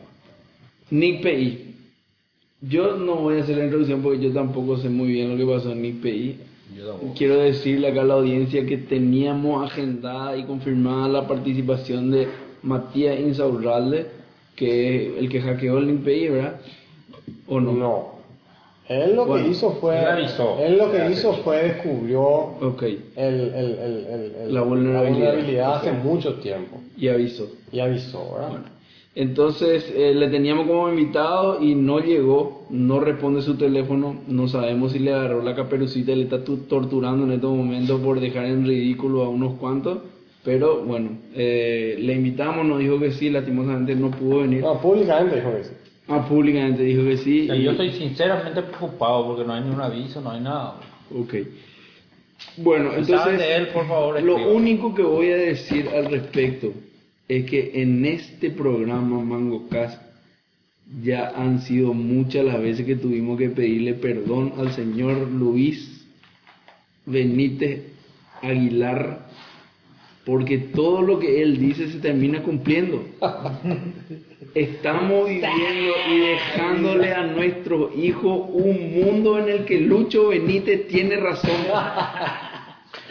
Nick PI. Yo no voy a hacer la introducción porque yo tampoco sé muy bien lo que pasó en Nick PI. Yo tampoco. Quiero decirle acá a la audiencia que teníamos agendada y confirmada la participación de Matías Insaurralde, que es el que hackeó el Nick PI, ¿verdad? ¿O no? No. Él lo Bueno, que hizo fue. él avisó. Él lo que Ya, hizo fue descubrió Ok, el, el, el, el- el- La vulnerabilidad. vulnerabilidad hace mucho tiempo. y avisó. Y avisó, ¿verdad? Bueno, Entonces eh, le teníamos como invitado y no llegó, no responde su teléfono, no sabemos si le agarró la caperucita y le está tu- torturando en estos momentos por dejar en ridículo a unos cuantos. Pero bueno, eh, le invitamos, nos dijo que sí, lastimosamente no pudo venir. No, públicamente dijo que sí. Ah, públicamente dijo que sí. O sea, y- yo estoy sinceramente preocupado porque no hay ni un aviso, no hay nada. Ok. Bueno, entonces, de él, por favor, lo único que voy a decir al respecto es que en este programa Mango Cast ya han sido muchas las veces que tuvimos que pedirle perdón al señor Luis Benítez Aguilar porque todo lo que él dice se termina cumpliendo. Estamos viviendo y dejándole a nuestros hijos un mundo en el que Lucho Benítez tiene razón.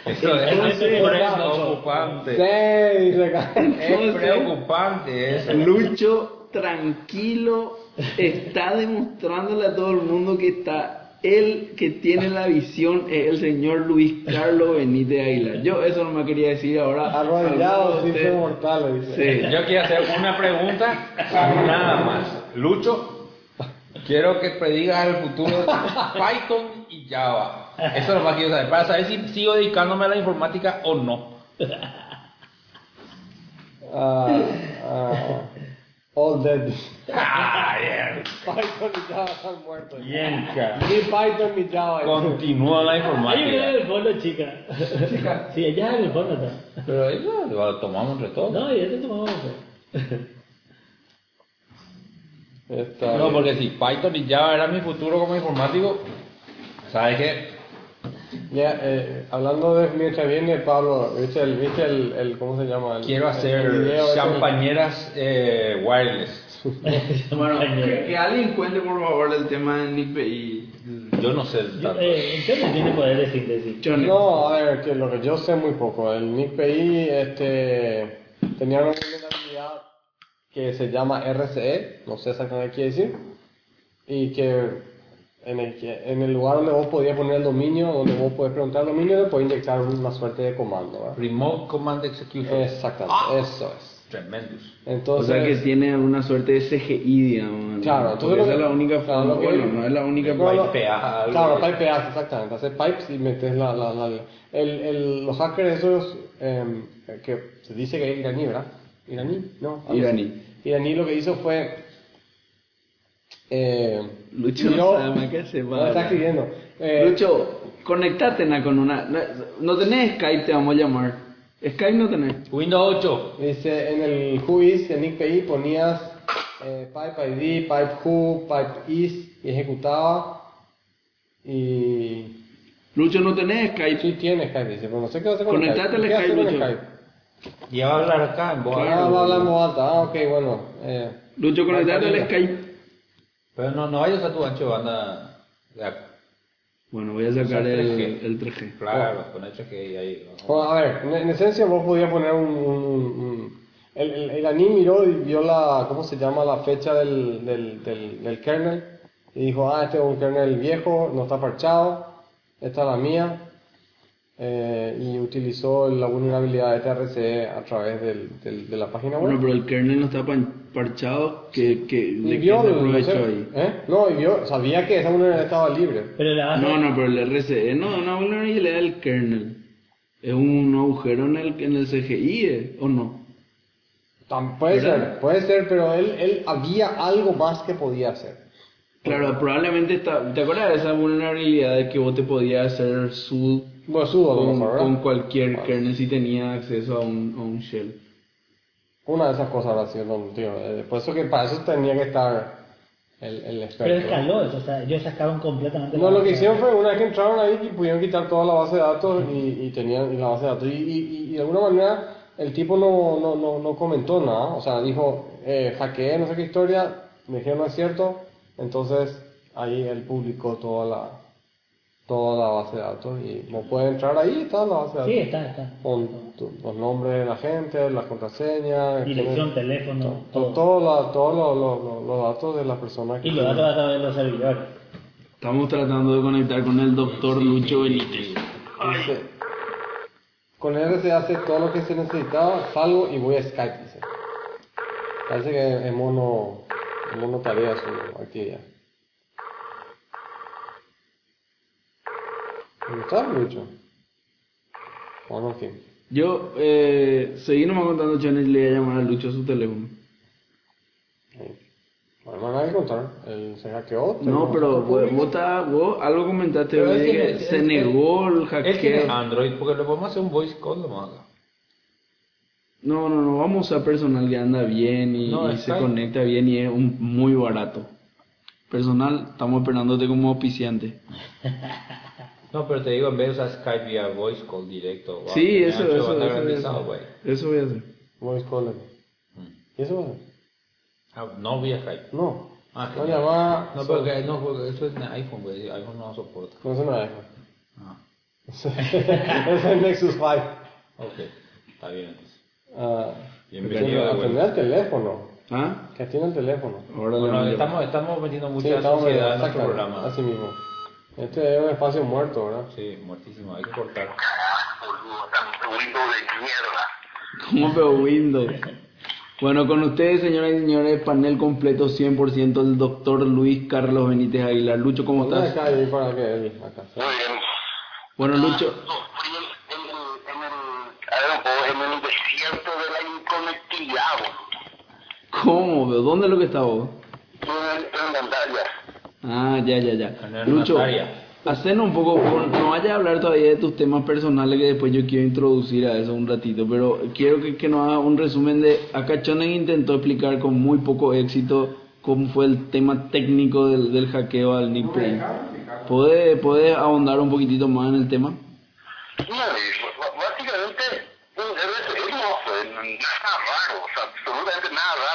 Eso es Entonces, preocupante. Sí, dice acá. Es Entonces, preocupante eso. Lucho, tranquilo, está demostrándole a todo el mundo que está él que tiene la visión es el señor Luis Carlos Benítez Aguilar. Yo eso no me quería decir ahora. Arrodillado, Usted- ser mortal, dice. Yo quiero hacer una pregunta, nada más. Lucho, quiero que predigas el futuro de Python y Java. Eso es lo más que quiero saber, para saber si sigo dedicándome a la informática o no. Ah, ah, all dead. Ah, bien. Python y Java están muertos. Bien, cara. Ni Python ni Java. Continúa la Hay una en informática. el fondo, chica. Sí, allá en el fondo está. Pero eso lo tomamos entre todos. No, ya te tomamos. pues. No, bien. porque si Python y Java era mi futuro como informático, ¿sabes qué? Ya, eh, hablando de mientras viene Pablo, ¿viste el, viste el, el cómo se llama? El, Quiero el hacer video champañeras eh, wireless. Bueno, que, que alguien cuente por favor el tema de NIPE y Yo no sé Yo, tanto. eh, Internet tiene poder de síntesis. No, a ver, que lo que yo sé muy poco. El NICPI este, tenía una vulnerabilidad que se llama RCE, no sé exactamente qué quiere decir, y que en el, que- en el lugar donde vos podías poner el dominio, donde vos podés preguntar el dominio, le podés inyectar una suerte de comando. ¿verdad? Remote Command Execution. Exactamente, eso es. Tremendous. O Entonces, sea que tiene una suerte de CGI, digamos. Claro, entonces lo esa que- es la única claro, forma. bueno, no es la única No, no, Pipeas algo. Claro, pipeas, exactamente. Haces pipes y metes la... la, la- la- el, el, los hackers esos, em, que se dice que es iraní, ¿verdad? ¿Iraní? No. Iraní. Iraní lo que hizo fue... Eh, Lucho no está escribiendo. Eh, Lucho, conectate na, con una. No, no tenés Skype, te vamos a llamar. Skype no tenés. Windows 8. Dice, en el whois, en NICPI, ponías eh, pipe ID, pipe who, pipe is, y ejecutaba. Y... Lucho, no tenés Skype. Sí tiene Skype, dice, pero no sé qué va a hacer con Conectate al ¿Qué Skype, Lucho. Skype? Y va a hablar acá en voz Claro. alta. Ah, va hablando alta. Ah, ok, bueno. Eh, Lucho, conectate al. Skype. Pero no, no vayas a tu ancho de banda. ya, Bueno, voy a sacar el, 3G. el 3G. Claro, con el que ahí. bueno, a ver, en, en esencia vos podías poner un... un- un- un- el, el, el Ani miró y vio la, ¿cómo se llama? La fecha del, del, del, del kernel. Y dijo, ah, este es un kernel viejo, no está parchado. Esta es la mía. Eh, y utilizó la vulnerabilidad de TRC a través del, del- de la página web. Bueno, pero el kernel no está pan- parchado. que que ¿De vio, se no aprovechó sé, ahí? ¿eh? No, y vio, sabía que esa vulnerabilidad estaba libre. Pero la base, No, no, pero el RCE no, no, vulnerabilidad del kernel. Es un agujero en el, en el CGI, ¿eh? ¿o no? Puede ¿Verdad? ser, puede ser, pero él, él había algo más que podía hacer. Claro, probablemente está. ¿Te acuerdas de esa vulnerabilidad de que vos te podías hacer su Bueno, sudo con cualquier kernel si tenía acceso a un, a un shell? Una de esas cosas habrá sido, tío. eh, por eso que para eso tenía que estar el, el experto. pero escaló eso, o sea, ellos sacaron completamente No, lo que hicieron fue una vez que entraron ahí y pudieron quitar toda la base de datos y, y tenían y la base de datos. Y, y- y de alguna manera el tipo no, no, no, no comentó nada. O sea, dijo, eh, hackeé no sé qué historia, me dijeron no es cierto. Entonces ahí él publicó toda la, toda la base de datos y no puede entrar ahí, está la base de datos. Sí, está, está. Con tu- los nombres de la gente, las contraseñas, Dirección, teléfono, to- todo. todos los, los- los- los datos de las personas. Y los datos de los servidores. Estamos tratando de conectar con el doctor Lucho Benítez. Dice, con él se hace todo lo que se necesitaba, salgo y voy a Skype, dice. Parece que es mono, es mono tarea su actividad. Está Lucho? Bueno, en fin. Yo, eh, seguí nomás contando Jones le iba a llamar a Lucho a su teléfono. Bueno, no hay que contar. Él se hackeó. No, pero vos, vos, ta- vos algo comentaste, Pero hoy él de tiene- que él se tiene- negó el Él tiene hackeo. Android, porque le podemos hacer un voice call nomás acá. No, no, no, vamos a usar personal que anda bien y, No, se conecta bien y es un, muy barato. Personal, estamos esperándote como auspiciante. No, pero te digo, en vez de usar Skype vía voice call directo. wow, Sí, eso, eso, banda eso, voy a garantizado, hacer. güey. Eso voy a hacer. Voice call. ¿Y eso? bueno? Ah, no vía Skype. No. Ah, no genial. llama. No, porque, no, porque eso es en iPhone, güey. iPhone no soporta. No, eso no es. Ah, es el Nexus 5. ok. Está bien entonces. Ah, Bienvenido de Atender el teléfono. ¿Ah? Que atiende el teléfono. Ahora Bueno, a estamos, estamos metiendo Sí, mucha estamos sociedad en nuestro programa. Así mismo. Este es un espacio muerto, ¿verdad? Sí, muertísimo, hay que cortar. boludo, tan Windows de mierda. ¿Cómo veo Windows? Bueno, con ustedes, señoras y señores, panel completo 100% del doctor Luis Carlos Benítez Aguilar. Lucho, ¿cómo ¿Dónde estás? acá ahí para que él acá? Muy bien. Bueno, Lucho, Sufrí en el, en el, un en el desierto de la inconectividad, boludo. ¿cómo? veo? ¿Dónde es lo que está vos? En, en Gandaya. Ah, ya, ya, ya. Lucho, hacenos un poco, no vaya a hablar todavía de tus temas personales que después yo quiero introducir a eso un ratito, pero quiero que, que nos haga un resumen de, acá Chonen intentó explicar con muy poco éxito cómo fue el tema técnico del, del hackeo al Nick Payne. ¿Puede, ¿Puede ahondar un poquitito más en el tema? No, básicamente, es es- no fue nada raro, o sea, absolutamente nada raro.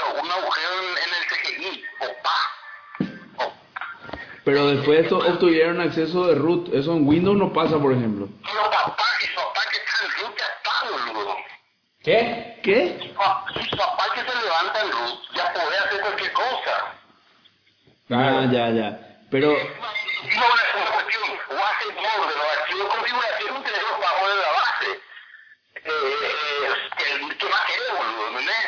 Pero después de esto obtuvieron acceso de root, eso en Windows no pasa, por ejemplo. Pero papá, y su papá que está en root ya está, boludo. ¿Qué? ¿Qué? Su papá que se levanta en root ya puede hacer cualquier cosa. Ah, ya, ya. Pero, Y no es una cuestión, o hace modo de los archivos de configuración tenés los bajos de la base. Eh, eh, ¿Qué más querés, boludo? ¿Entendés?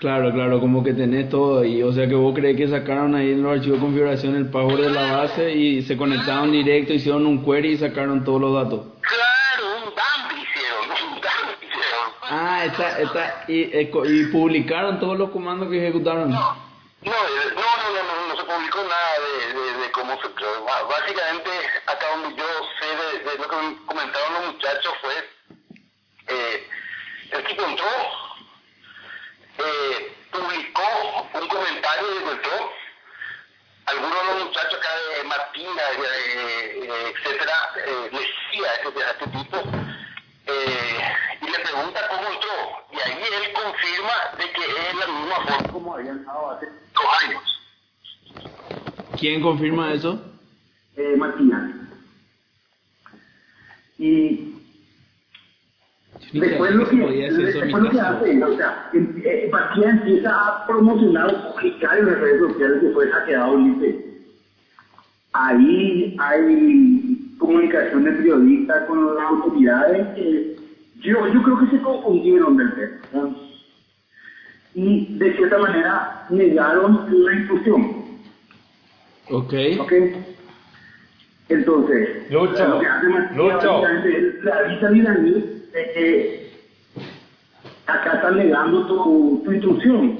Claro, claro, como que tenés todo ahí. O sea que vos crees que sacaron ahí en los archivos de configuración el password de la base y se conectaron directo, hicieron un query y sacaron todos los datos. Claro, un dump hicieron, un dump hicieron. Ah, está, está, y, y publicaron todos los comandos que ejecutaron. No, no, eh, no, no, no, no, no se publicó nada de, de, de cómo se... Básicamente, hasta donde yo sé de, de lo que me comentaron los muchachos fue... Eh, el tipo entró, eh, publicó un comentario y entró. Algunos de los muchachos acá de Martina, eh, etcétera, eh, le decía a este, a este tipo eh, y le pregunta cómo entró. Y ahí él confirma de que es la misma forma como había entrado hace dos años. ¿Quién confirma eso? Eh, Martina. Y Después lo que, después lo que caso. hace, o sea, em- eh, empieza a promocionar o publicar en las redes sociales que fue hackeado Ulises. Ahí hay comunicación de periodistas con las autoridades que yo, yo creo que se confundieron del tema. ¿no? Y de cierta manera negaron la intrusión. Ok. ¿Ok? Entonces, Lucho, lo que hace Matías Lucho. básicamente es le avisa a Iraní de que acá están negando tu, tu instrucción.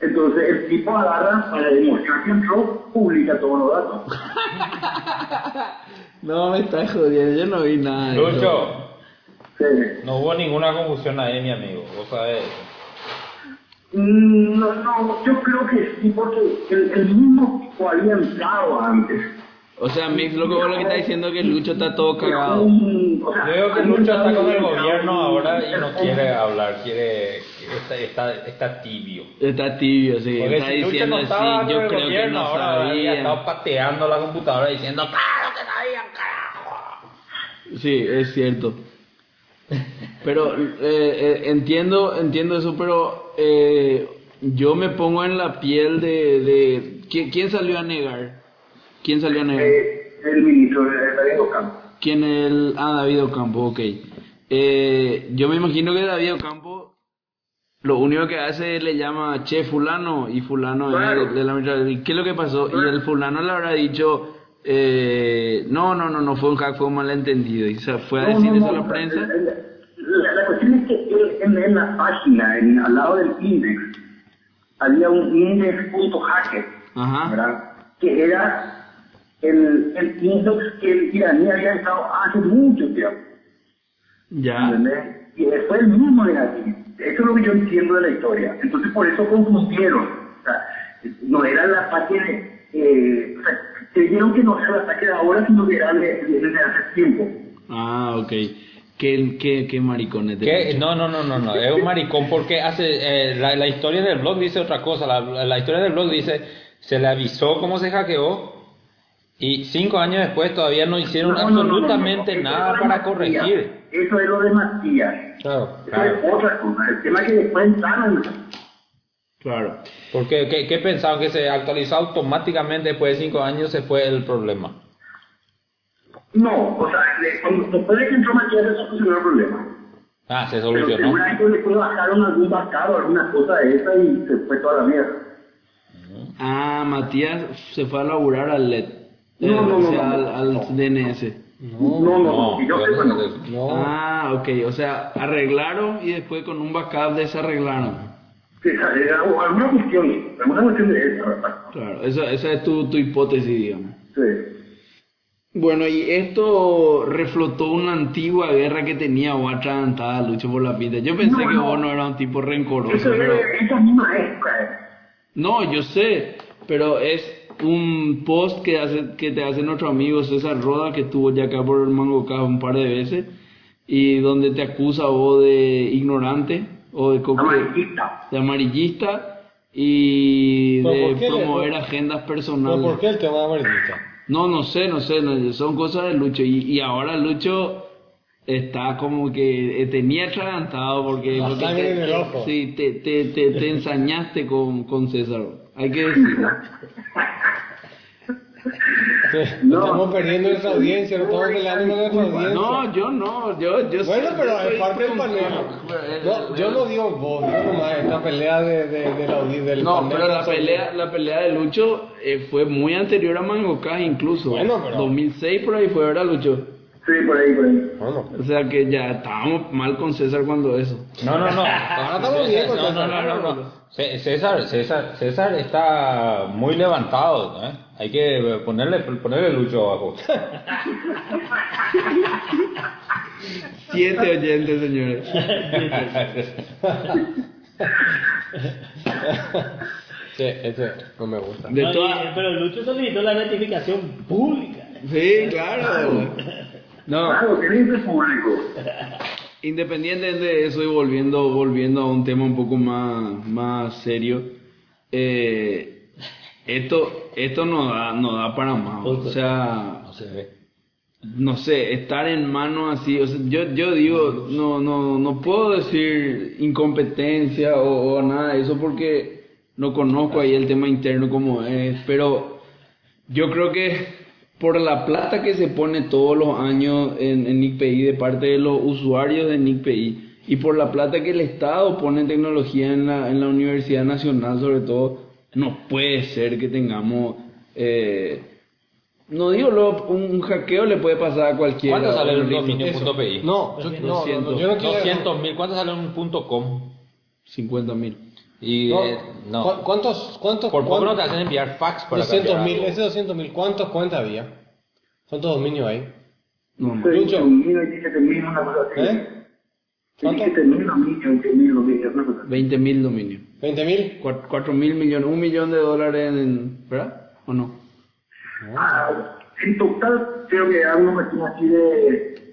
Entonces el tipo agarra para demostrar que entró, publica todos los datos. No, me estás jodiendo, yo no vi nada. Lucho, Sí. no hubo ninguna confusión ahí, mi amigo. Vos sabés. Mm, No, no, yo creo que sí, porque el, el mismo tipo había entrado antes. O sea, Mix, lo que vos lo que está diciendo es que Lucho está todo cagado. Yo veo que Lucho está con el gobierno ahora y no quiere hablar, quiere está, está, está tibio. Está tibio, sí. Porque Está si diciendo no así, estaba yo creo que gobierno, no ahora había estado sabía. pateando la computadora diciendo claro que sabían, carajo. Sí, es cierto. Pero eh, eh, entiendo, entiendo eso, pero eh, yo me pongo en la piel de, de ¿quién, quién salió a negar? ¿Quién salió a negar? Eh, el ministro de David Ocampo. ¿Quién el ah David Ocampo? Ok. Eh, yo me imagino que David Ocampo lo único que hace le llama che fulano y fulano Claro. es de la mitad. ¿Y qué es lo que pasó? Y el fulano le habrá dicho, eh, no, no, no, no fue un hack, fue un malentendido. Y se fue a No, decir no, eso a la prensa. La, la cuestión es que en, en la página, en, al lado del index, había un index.hacker. ¿verdad? Que era el, el que el iraní había estado hace mucho tiempo. Ya. ¿entendés? Y fue el mismo de aquí. Eso es lo que yo entiendo de la historia. Entonces por eso confundieron. O sea, no era el ataque de... Eh, o sea, creyeron que no era el ataque de ahora, sino que era de- de- desde hace tiempo. Ah, ok. Qué, qué, qué maricones de ¿Qué? Lucho. No, no, no, no, no, es un maricón porque hace, eh, la, la historia del blog dice otra cosa, la, la historia del blog dice, se le avisó cómo se hackeó y cinco años después todavía no hicieron No, no, no, no, no, absolutamente nada es para Matías. corregir. Eso es lo de Matías. Claro. Eso Claro. es otra cosa. El tema es que después entraron. Claro. Porque, ¿qué, qué pensaban? Que se actualizó automáticamente después de cinco años se fue el problema. No, o sea, después de que entró Matías, eso solucionó el problema. Ah, se Pero solucionó. seguramente después bajaron algún bacado, alguna cosa de esa y se fue toda la mierda. Ah, Matías se fue a laburar al LED. No, no, o no, sea, no, al, DNS. No, no, no, yo sé. No. Ah, ok. O sea, arreglaron y después con un backup desarreglaron. Sí, alguna cuestión, alguna cuestión de esa, ¿verdad? Claro, esa, esa es tu, tu hipótesis, digamos. Sí. Bueno, y esto reflotó una antigua guerra que tenía vos atragantada, Lucho por la pinta. Yo pensé No, que no. vos no eras un tipo rencoroso, Eso es pero... de esa misma época. eh. No, yo sé, pero es un post que hace que te hace nuestro amigo César Roda, que estuvo ya acá por el Mango Caf un par de veces, y donde te acusa vos de ignorante o de, Amarillista. de amarillista y ¿Pero de le- promover agendas ¿Pero personales. por qué el tema de amarillista? No, no sé, no sé, no, son cosas de Lucho. Y, y ahora Lucho está como que eh, tenía atragantado porque... La porque te- en el ojo. Sí, te, te, te, te ensañaste con, con César. Hay que decirlo. No. Estamos perdiendo nuestra audiencia, no estamos peleando con nuestra audiencia. No, yo no, yo, yo Bueno, pero yo es parte del panel. No, yo no digo vos, digo nomás esta pelea de, de, de la audi- del No, pero la pelea, la pelea de Lucho eh, fue muy anterior a Mango Caj incluso. Bueno, pero- 2006 por ahí fue, ¿verdad, Lucho? Sí, por ahí, por ahí. Bueno, O sea que ya estábamos mal con César cuando eso. No, no, no. Ahora estamos bien con no, no, César. no, no, no. Cé- César, César, César está muy levantado, ¿eh? Hay que ponerle, ponerle lucho abajo. Siete oyentes, señores. sí, ese no me gusta. De No, toda- pero Lucho solicitó la notificación pública. Sí, claro. No, Claro, tiene que ser público. independientemente de eso y volviendo, volviendo a un tema un poco más, más serio, eh, esto, esto no da, no da para más. O sea, No se ve. no sé, estar en manos así, o sea, yo, yo digo, no, no, no puedo decir incompetencia o, o nada de eso porque no conozco ahí el tema interno como es, pero yo creo que por la plata que se pone todos los años en, en NICPI de parte de los usuarios de NICPI y por la plata que el Estado pone en tecnología en la, en la Universidad Nacional sobre todo, no puede ser que tengamos... Eh, no digo, lo- un, un hackeo le puede pasar a cualquiera. ¿Cuánto sale Listo. dominio.pi? No, yo, no, no, no, yo no quiero... 200 mil. ¿Cuánto sale un punto com? 50 mil. Y No, eh, no. ¿cu- ¿Cuántos, cuántos, Por poco no te cuántos- hacen enviar fax para 200 cambiar mil, ese 200 mil, ¿cuántos cuentas había? ¿Cuántos dominios hay? No. Lucho. 27 mil, una cosa así. ¿Eh? ¿Cuánto? 27 mil dominios, 20 mil dominios, una cosa así. 20 mil dominios. ¿20 mil? 4 mil millones, un millón de dólares en... ¿Verdad? ¿O no? Ah, en total, creo que hay una así de.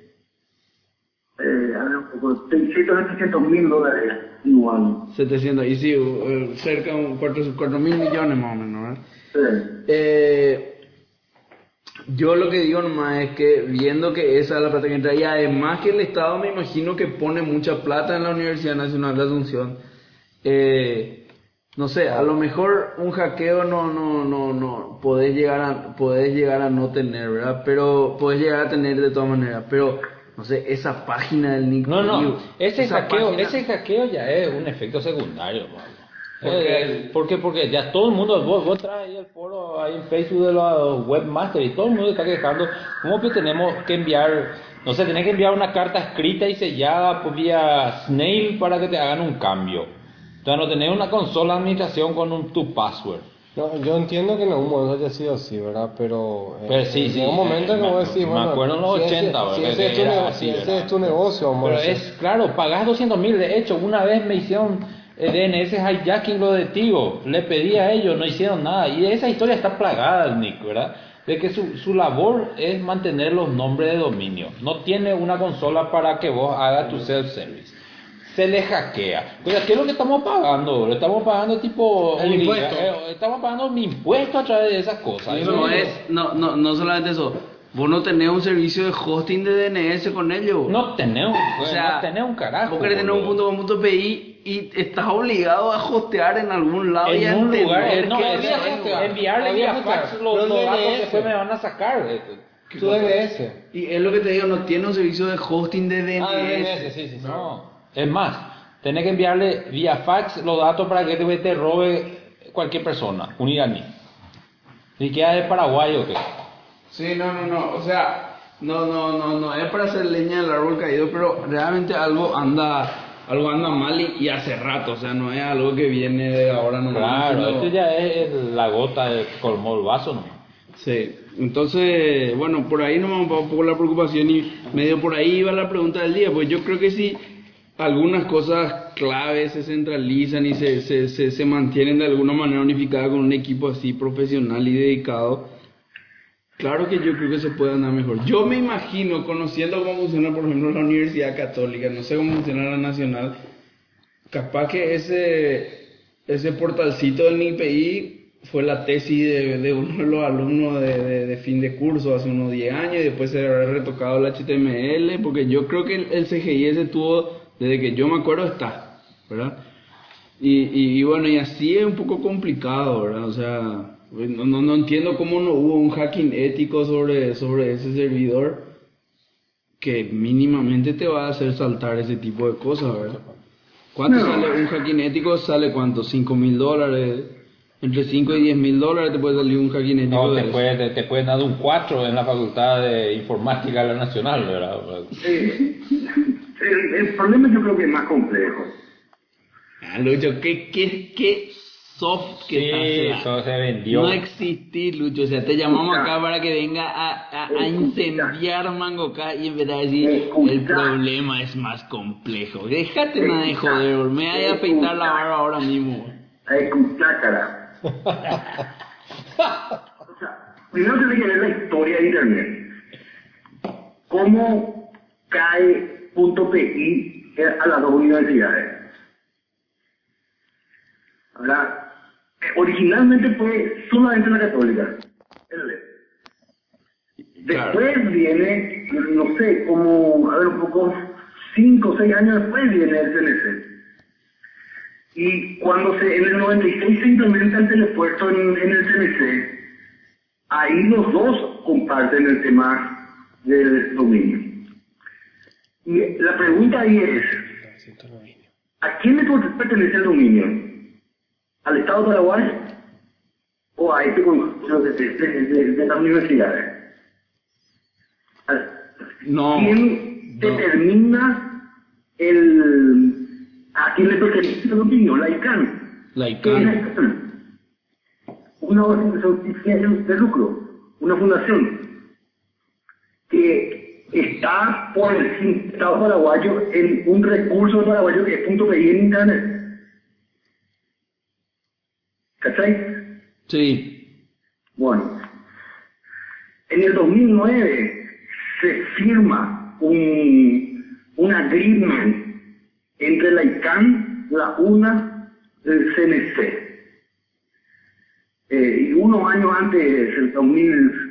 Eh, a ver, un poco, 600 700 mil dólares anual. 700. Y sí, eh, cerca de 4 mil millones más o menos, ¿verdad? Sí. Eh, yo lo que digo nomás es que viendo que esa es la plata que entra y además que el Estado me imagino que pone mucha plata en la Universidad Nacional de Asunción, eh, no sé, a lo mejor un hackeo no, no, no, no, podés llegar a, podés llegar a no tener, ¿verdad? Pero podés llegar a tener de todas maneras, pero no sé, esa página del Nick No, no, ese hackeo, página- ese hackeo ya es un efecto secundario, Pablo. ¿Por Eh, qué? porque, porque ya todo el mundo, vos, vos traes ahí el foro ahí en Facebook de los webmasters y todo el mundo está quejando, ¿cómo que tenemos que enviar, no sé, tenés que enviar una carta escrita y sellada por vía Snail para que te hagan un cambio? Entonces no tenés una consola de administración con un, tu password. No, yo entiendo que en algún momento haya sido así, ¿verdad? Pero, eh, Pero sí, sí, llega un momento eh, me- vos decís, me bueno, acuerdo en los si ese- 80, si ¿verdad? ese es que tu, era nego- así, si ese es tu negocio, vamos a Pero es, claro, pagás 200 mil. De hecho, una vez me hicieron eh, DNS hijacking lo de Tigo. Le pedí a ellos, no hicieron nada. Y esa historia está plagada, Nick, ¿verdad? De que su, su labor es mantener los nombres de dominio. No tiene una consola para que vos hagas tu self-service. Se le hackea. Oiga, ¿qué es lo que estamos pagando? Le estamos pagando tipo... El impuesto. eh, estamos pagando mi impuesto a través de esas cosas. Eso No es- no, no, no solamente eso, vos no tenés un servicio de hosting de DNS con ellos. No tenés, un- o sea, no tenés un carajo. Vos querés tener un punto con punto PI y estás obligado a hostear en algún lado y a en un entender lugar, eh, no, enviarle vía fax los, datos que después me van a sacar. eh, Tu DNS. Y es lo que te digo, no tiene un servicio de hosting de DNS. Ah, DNS, sí, sí, sí. No, es más, tenés que enviarle vía fax los datos para que te, te robe cualquier persona, un iraní. ¿Y queda de Paraguay o qué? Sí, no, no, no, o sea, no, no, no, no es para hacer leña del árbol caído, pero realmente algo anda, algo anda mal y, y hace rato, o sea, no es algo que viene de ahora nomás. Claro, sino- esto ya es la gota que colmó el vaso, ¿no? Sí, entonces, bueno, por ahí nomás va un poco la preocupación y medio por ahí iba la pregunta del día, pues yo creo que si algunas cosas claves se centralizan y se, se, se, se mantienen de alguna manera unificadas con un equipo así profesional y dedicado, claro que yo creo que se puede andar mejor. Yo me imagino, conociendo cómo funciona, por ejemplo, la Universidad Católica, no sé cómo funciona la Nacional, capaz que ese, ese portalcito del NIPI fue la tesis de, de uno de los alumnos de, de- fin de curso hace unos 10 años y después se habrá retocado el HTML, porque yo creo que el, el CGI tuvo, desde que yo me acuerdo, está, ¿verdad? Y, y, y bueno, y así es un poco complicado, ¿verdad? O sea, pues, no, no, no entiendo cómo no hubo un hacking ético sobre, sobre ese servidor que mínimamente te va a hacer saltar ese tipo de cosas, ¿verdad? ¿Cuánto sale un hacking ético? ¿Sale cuánto? ¿5 mil dólares? Entre 5 y 10 mil dólares te puede salir un hacking ético. No, te, puede, te, te pueden dar un 4 en la Facultad de Informática de la Nacional, ¿verdad? Eh, el, el problema yo creo que es más complejo. Ah, Lucho, ¿qué, qué, qué soft que Sí, estás eso se vendió. No existís, Lucho. O sea, te llamamos acá para que venga a, a, a incendiar Mangoca y empezar a decir el problema es más complejo. Déjate nada de joder, me voy a afeitar la barba ahora mismo. A escuchar, cara. O sea, primero tiene que ver la historia de Internet. ¿Cómo cae .pi a las dos universidades? Ahora, eh, originalmente fue solamente la católica. Después viene, no sé, como, a ver, un poco, cinco o seis años después viene el CNC. Y cuando se, en el 96 se implementa el telepuerto en, en el CNC, ahí los dos comparten el tema del dominio. Y la pregunta ahí es, ¿a quién le pertenece el dominio? ¿Al Estado de Paraguay? ¿O a este conjunto de, de, de- de las universidades? ¿A- No. ¿Quién no. determina el a quién le pertenece el dominio? La ICANN. La ¿Qué es ICANN. Una organización de lucro, una fundación que está por el Estado paraguayo en un recurso paraguayo que es punto PI en internet. ¿Cachai? Sí. Bueno, en el 2009 se firma un, un agreement entre la ICANN, la UNA, el CNC. Eh, y unos años antes, el 2000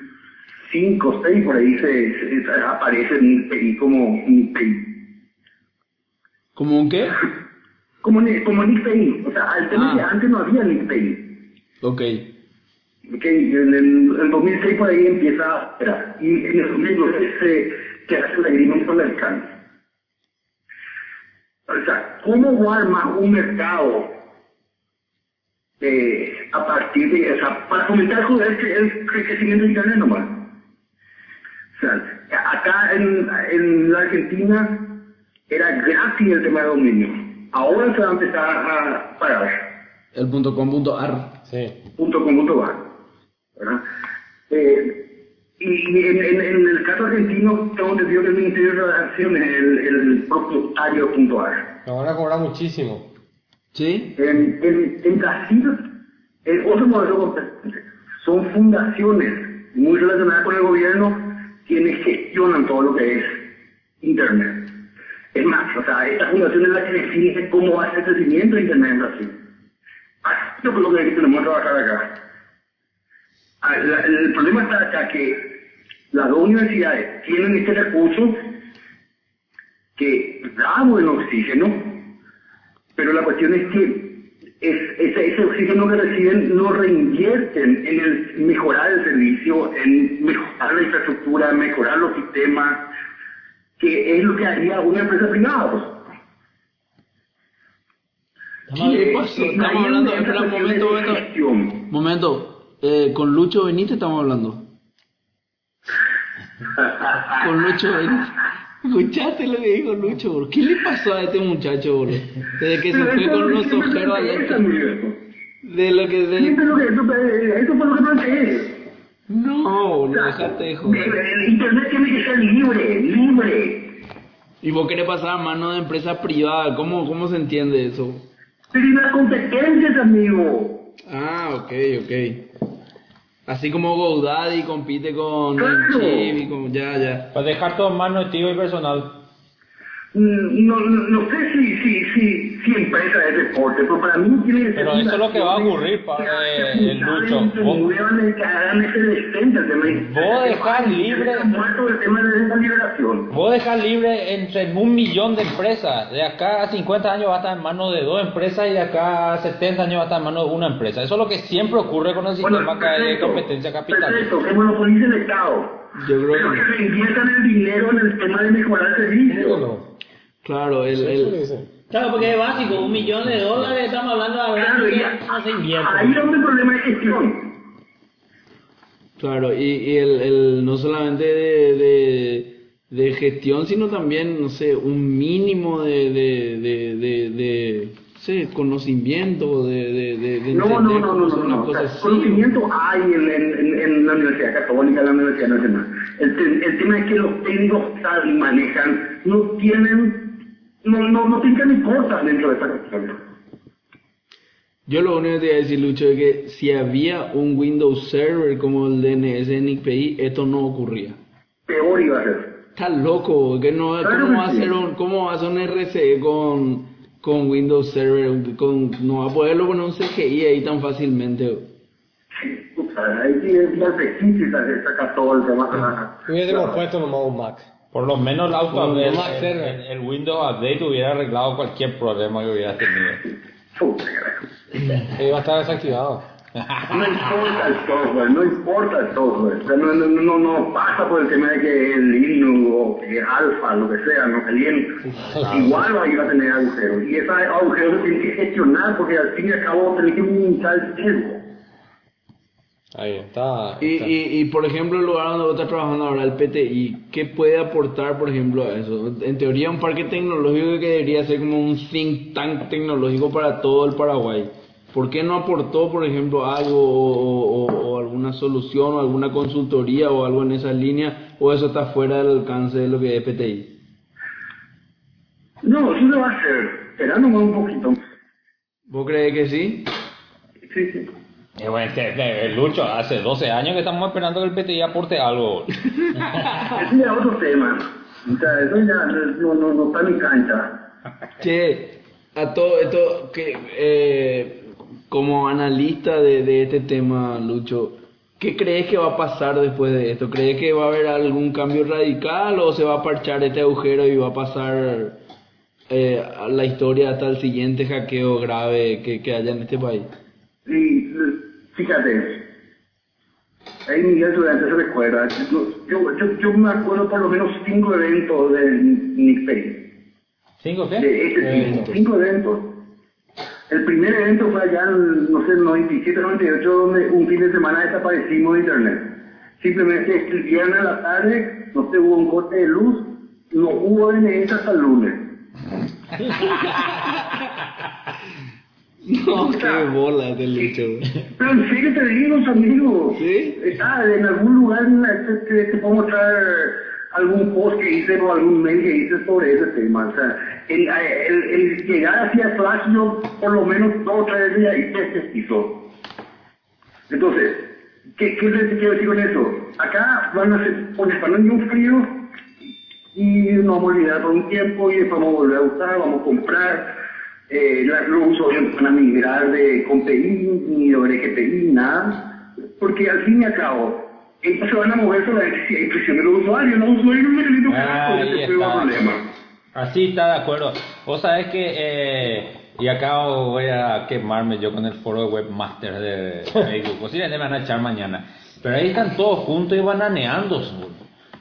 5, 6, por ahí se, se aparece Nilperi como Nilperi. ¿Como un qué? Como, como Nilperi. O sea, al tema ah. que antes no había Nilperi. Ok. Ok, en el, 2006 por ahí empieza a esperar. Y en el 2012 se, se hace el agreement con el alcance. O sea, ¿cómo arma un mercado eh, a partir de, o sea, para fomentar el, el crecimiento interno nomás? Acá en, en la Argentina era gratis el tema de dominio. Ahora se va a empezar a pagar. El punto com punto ar. Sí. Punto com punto ar, ¿verdad? Eh, y, en, en, en el caso argentino, tengo entendido que el Ministerio de Relaciones es el, el propietario punto ar. Nos van a cobrar muchísimo. ¿Sí? En, en, en Brasil, el otro modelo. Son fundaciones muy relacionadas con el gobierno quienes gestionan todo lo que es Internet. Es más, o sea, esta fundación es la que define cómo va a ser el crecimiento de Internet en Brasil. Así es lo que tenemos que trabajar acá. Ah, El problema está acá que las dos universidades tienen este recurso que da buen oxígeno, pero la cuestión es que es, ese, ese oxígeno que reciben lo reinvierten en el mejorar el servicio, en mejorar la infraestructura, mejorar los sistemas, que es lo que haría una empresa privada. pues. Eh, Estamos hablando, espera un momento, momento. Momento, eh, con Lucho Benítez estamos hablando. Con Lucho Benítez. ¿Escuchaste lo que dijo Lucho, bro? ¿Qué le pasó a este muchacho, bro? Desde que se fue eso con siempre ojeros. De lo que... De... Siempre lo que, eso, eso fue lo que planteé. No, boludo, dejate de joder. El Internet tiene que ser libre, libre. ¿Y vos querés pasar a mano de empresa privada? ¿Cómo, cómo se entiende eso? Pero y las competencias, amigo. Ah, ok, ok. Así como GoDaddy compite con Claro. Chip y con... Ya, ya. Para dejar todo en manos de tío y personal. Mm, No, no, no sé si, si, si, si empresa es deporte, pero para mí tiene. Pero eso es lo que va a ocurrir, que padre, hagan el Lucho. Vos- el. Vos dejás libre- el de. Vos dejar libre entre un millón de empresas. De acá a 50 años va a estar en manos de dos empresas y de acá a 70 años va a estar en manos de una empresa. Eso es lo que siempre ocurre con el sistema que hay de perfecto, competencia capitalista. Perfecto, que monopolice el Estado. Yo creo Pero que- que reinviertan el dinero en el tema de mejorar el servicio. ¿Cómo Claro, el... no? El... Claro, porque es básico, un millón de dólares, estamos hablando de Claro, que no se invierte. ahí es donde el problema de gestión. Claro, y, y el, el, no solamente de, de, de gestión, sino también, no sé, un mínimo de, de, de, de, sé, conocimiento, de, de, de, de No, no, no, no, no, no. O sea, cosas. Sí, conocimiento hay en, en, en, la Universidad Católica, en la Universidad Nacional. El, el tema es que los técnicos saben manejan no tienen, no, no, no piensan ni cortan dentro de esta cuestión. Yo lo único que te voy a decir, Lucho, es que si había un Windows Server como el DNS en XPI, esto no ocurría. Peor iba a ser. Está loco, que no, Claro ¿cómo que va a sí. ser un, cómo va a ser un RCE con, con Windows Server? Con, no va a poderlo poner un CGI ahí tan fácilmente. O sea, ahí tiene por y se saca todo el tema. Hubiésemos puesto nomás un Mac. Por lo menos el, auto el, Windows Update hubiera arreglado cualquier problema que hubieras tenido. Va a estar desactivado. No importa el software, no importa el software. O sea, no, no, no, no pasa por el tema de que es Linux o que es Alpha, lo que sea, no caliente. Igual va a ir a tener agujeros. Y esos agujeros se tienen que gestionar porque al fin y al cabo tenés que minimizar el riesgo. Ahí está. Y, está. y, y por ejemplo, el lugar donde vos estás trabajando ahora, el PTI, ¿qué puede aportar, por ejemplo, a eso? En teoría, un parque tecnológico que debería ser como un think tank tecnológico para todo el Paraguay. ¿Por qué no aportó, por ejemplo, algo o, o- o alguna solución o alguna consultoría o algo en esa línea? ¿O eso está fuera del alcance de lo que es PTI? No, sí lo va a hacer. Será nomás un poquito. ¿Vos crees que sí? Sí, sí. Eh, bueno, este, este, Lucho, hace 12 años que estamos esperando que el PTI aporte algo. Ese ya es otro tema. O sea, eso ya no, no, no está en mi cancha. Che, a todo esto, que, eh, como analista de, de este tema, Lucho, ¿qué crees que va a pasar después de esto? ¿Crees que va a haber algún cambio radical o se va a parchar este agujero y va a pasar eh, a la historia hasta el siguiente hackeo grave que, que haya en este país? Y fíjate, Ahí Miguel Durante se recuerda. Yo, yo, yo, me acuerdo por lo menos cinco eventos de Nick Pay. ¿Cinco qué? De este tipo, cinco eventos. El primer evento fue allá en, no sé, 97, 98, donde un fin de semana desaparecimos de internet. Simplemente escribían a la tarde, no se hubo un corte de luz, no hubo DNS hasta el lunes. No, qué bola de lucho. Pero en serio te digo, amigos. ¿Sí? Está en algún lugar te, te, te puedo mostrar algún post que hice o algún mail que hice sobre ese tema. O sea, el, el, el llegar hacia yo por lo menos dos o tres días hice este piso. Entonces, ¿qué, ¿qué les quiero decir con eso? Acá van a ser, poner para un frío y nos vamos a olvidar por un tiempo y después vamos a volver a usar, vamos a comprar. Eh, los usuarios van a migrar de con PI ni de GPI, nada. Porque al fin y al cabo, ellos se van a mover solamente si hay presión de los usuarios. Los usuarios no necesitan Ah, el está. problema. Así está de acuerdo. Vos sabés que, eh, y acá voy a quemarme yo con el foro de webmaster de Facebook. Posiblemente me van a echar mañana. Pero ahí están todos juntos y bananeando.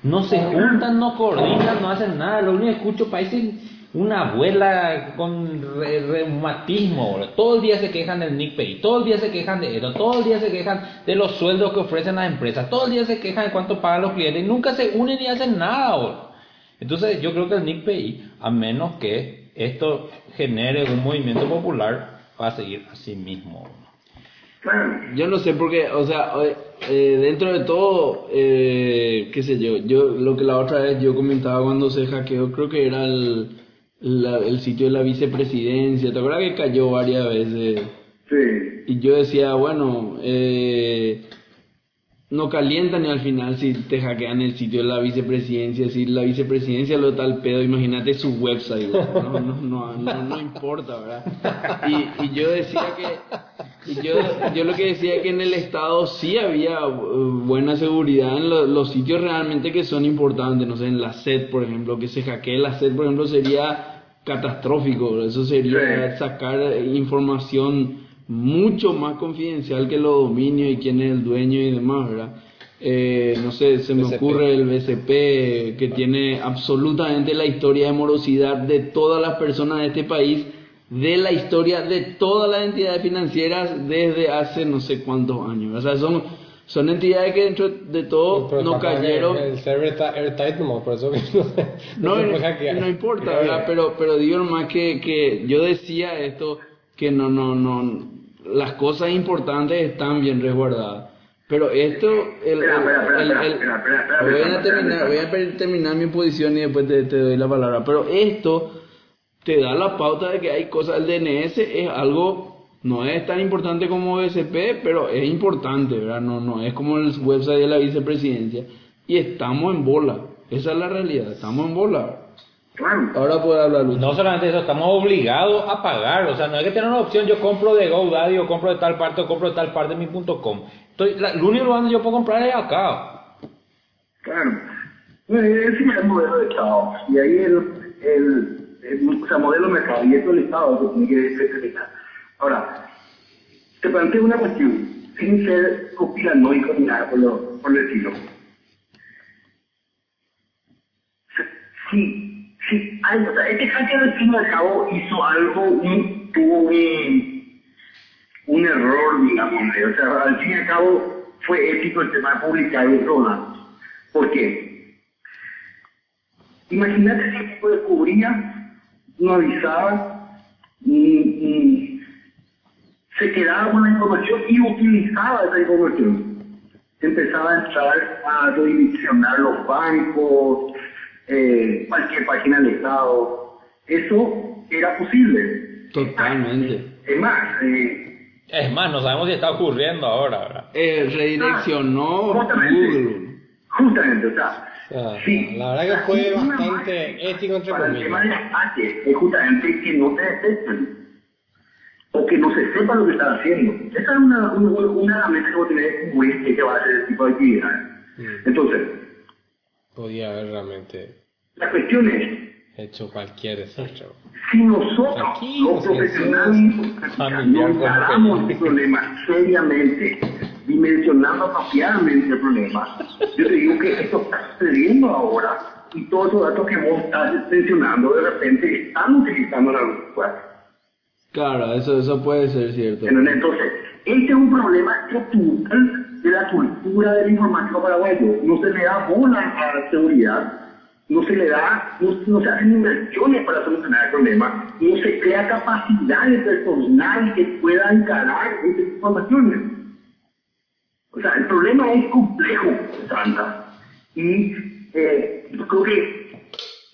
No se juntan, no coordinan, no hacen nada. Lo único que escucho parece una abuela con re- reumatismo. boludo. Todo el día se quejan del Nick Pay, todo el día se quejan de esto, todo el día se quejan de los sueldos que ofrecen las empresas, todo el día se quejan de cuánto pagan los clientes y nunca se unen ni hacen nada. boludo. Entonces yo creo que el Nick PI, a menos que esto genere un movimiento popular, va a seguir así mismo. Yo no sé porque, o sea, eh, eh, dentro de todo, eh, qué sé yo, yo lo que la otra vez yo comentaba cuando se hackeó, creo que era el, la- el sitio de la vicepresidencia, ¿te acuerdas que cayó varias veces? Sí. Y yo decía, bueno, eh, no calientan y al final si te hackean el sitio de la vicepresidencia, si la vicepresidencia lo tal pedo, imagínate su website, no, no, no, no, importa, ¿verdad? Y, y yo decía que, y yo, yo lo que decía que en el Estado sí había eh, buena seguridad en lo- los sitios realmente que son importantes, no sé, en la SED, por ejemplo, que se hackee la SED, por ejemplo, sería catastrófico, eso sería sacar información mucho más confidencial que los dominios y quién es el dueño y demás, ¿verdad? Eh, no sé, se me BCP. ocurre el BCP que tiene absolutamente la historia de morosidad de todas las personas de este país, de la historia de todas las entidades financieras desde hace no sé cuántos años. O sea, son, son entidades que dentro de todo Pero no cayeron. El server está airtight, no, por eso que no, se- No, se no, importa, ¿verdad? Pero, pero digo nomás que, que yo decía esto, que no, no, no, las cosas importantes están bien resguardadas. Pero esto, el, voy a terminar, voy a terminar mi posición y después te, te doy la palabra. Pero esto te da la pauta de que hay cosas, el DNS es algo, no es tan importante como BCP, pero es importante, ¿verdad? No, no, es como el website de la vicepresidencia. Y estamos en bola, esa es la realidad, estamos en bola. Claro. Ahora puede hablar Lucho. No solamente eso, estamos obligados a pagar. O sea, no hay que tener una opción, yo compro de GoDaddy o compro de tal parte o compro de tal parte de mi punto com. Estoy, la, el único lugar donde yo puedo comprar es acá. Claro. Ese es el modelo de Estado. Y ahí el, el, el o sea, modelo de mercado. Y esto es el Estado que tiene que determinar. Ahora, te planteo una cuestión, sin ser conspiranoico ni nada por, lo, por el estilo. Si, si hay, o este al fin y al cabo hizo algo, un, tuvo un, un error, digamos, o sea, al fin y al cabo fue ético el tema de publicar un programa. ¿Por qué? Imagínate si tipo descubría, no avisaba, ni se quedaba con la información y utilizaba esa información. Empezaba a entrar a redireccionar los bancos, eh, cualquier página del Estado. Eso era posible. Totalmente. Es más, eh, Es más, no sabemos si está ocurriendo ahora, ¿verdad? Eh, redireccionó Ah, justamente. Google. justamente, o sea, O sea, sí, la verdad que fue bastante ético, entre para el comillas. tema del ataque es justamente que no te detecten o que no se sepa lo que están haciendo. Esa es una, una, una herramienta que vos tenés que descubrir que va a hacer ese tipo de actividades. Mm. Entonces, Podía haber realmente la cuestión es, hecho cualquier desastre. si nosotros, Tranquilo, los profesionales, Familiar nos paramos el problema seriamente, dimensionando apropiadamente el problema, yo te digo que esto está sucediendo ahora y todos esos datos que vos estás mencionando de repente están utilizando la luz. Claro, eso, eso puede ser cierto. Entonces, este es un problema estructural de la cultura del informático paraguayo. No se le da bola a la seguridad, no se le da, no, se hacen inversiones para solucionar el problema, no se crea capacidad de personal que pueda encarar estas informaciones. O sea, el problema es complejo, Sandra. Y eh, yo creo que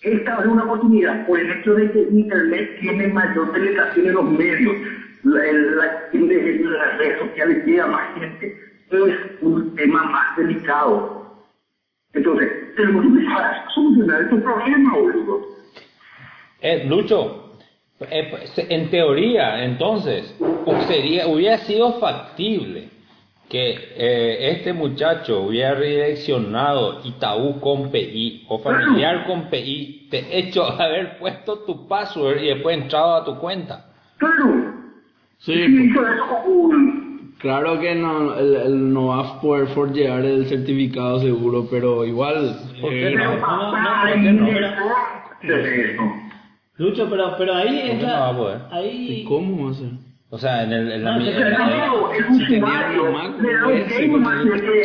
esta es una oportunidad por el hecho de que Internet tiene mayor penetración en los medios, la, la, la, las redes sociales llega más gente, es un tema más delicado. Entonces, a solucionar estos problemas, boludo. Eh, Lucho, eh, en teoría, entonces, sería, hubiera sido factible que eh, este muchacho hubiera redireccionado Itaú con PI o familiar con PI, te hecho haber puesto tu password y después entrado a tu cuenta. Claro. Sí, Sí, Claro que no, el, el no va a poder forjear el certificado seguro, pero igual. ¿Por qué eh, no? Pero no, no, hay no, no. Lucho, pero, pero ahí ¿Cómo entra. no va a poder? Ahí. ¿Cómo va a ser? O sea, en, el, en la No, en Pero la- da pues, un el,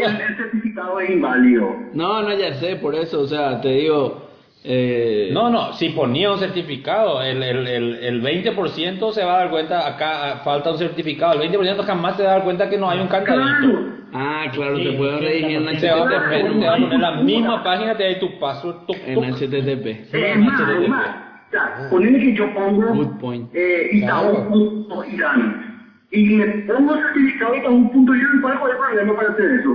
el certificado es inválido. No, no, ya sé, por eso, o sea, te digo. Eh, No, no, si ponía un certificado, el, el, el, el 20% se va a dar cuenta, acá ah, falta un certificado, el 20% jamás se va a dar cuenta que no hay un candadito. Claro. Ah, claro, Sí, te puedo sí, redigir en Te va, a HTTP. te va a poner la misma página, te da tu password, tuc, En. HTTP. Más. Ya, ponele que yo pongo Good point. eh, Itaú.irán y le pongo certificado Itaú.irán, ¿cuál es el problema para hacer eso?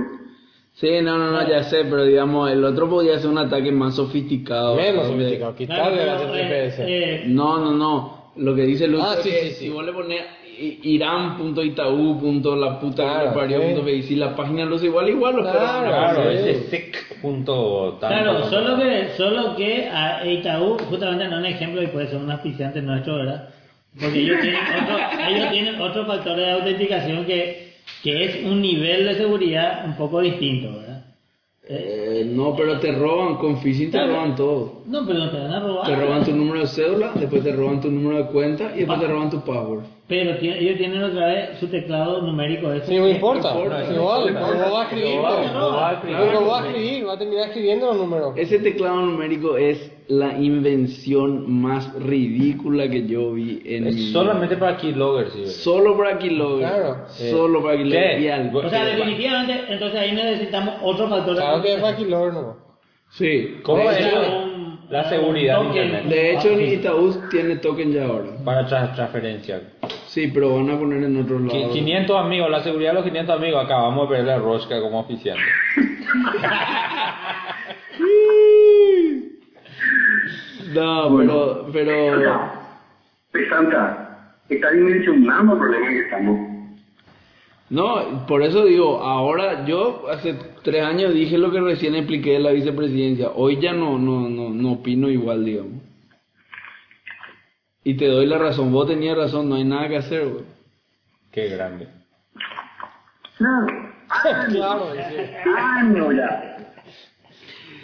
Sí, no, no, no, ya sé, pero digamos, el otro podía ser un ataque más sofisticado. Menos ¿sabes? sofisticado, quitarle la pero, eh, eh, No, no, no. Lo que dice Luz Ah, es sí, que sí, sí. si vos le pones irán.itaú. la puta Claro, parió, sí. si la página no es igual, igual los Claro, pero- Claro, Sí. ese sec punto tanto. Claro, solo que, solo que a Itaú, justamente no es un ejemplo y puede ser un auspiciante nuestro, ¿verdad? Porque ellos tienen otro, ellos tienen otro factor de autenticación que, que es un nivel de seguridad un poco distinto, ¿verdad? Eh, no, pero te roban, con phishing te roban todo. no, pero no te van a robar. Te roban tu número de cédula, después te roban tu número de cuenta y después te roban tu password. Pero tiene- ellos tienen otra vez su teclado numérico. ese Sí, no importa. Igual, pero no va a escribir. No va- no va a escribir. No va a escribir, va a terminar escribiendo los números. Ese teclado numérico es la invención más ridícula que yo vi en mi Es vida. solamente para keyloggers, sí. Solo para Keylogger. Claro. Solo para Keylogger. ¿Qué? Y al- O sea, definitivamente, entonces ahí necesitamos otro factor Claro que es. Backilor, no. Sí. ¿Cómo es la seguridad de. Internet? de hecho. Itaú tiene token ya ahora. Para tra- transferencia. Sí, pero van a poner en otros Qui- lados. 500 amigos, la seguridad de los 500 amigos, acabamos de perder a Rosca como oficial. No, pero, pero, Pesanta, está dimensionando el problema en que estamos. no, por eso digo, ahora yo hace tres años dije lo que recién expliqué de la vicepresidencia. Hoy ya no, no, no, no opino igual, digamos. Y te doy la razón, vos tenías razón, no hay nada que hacer, güey. Qué grande. Claro. Claro, ya.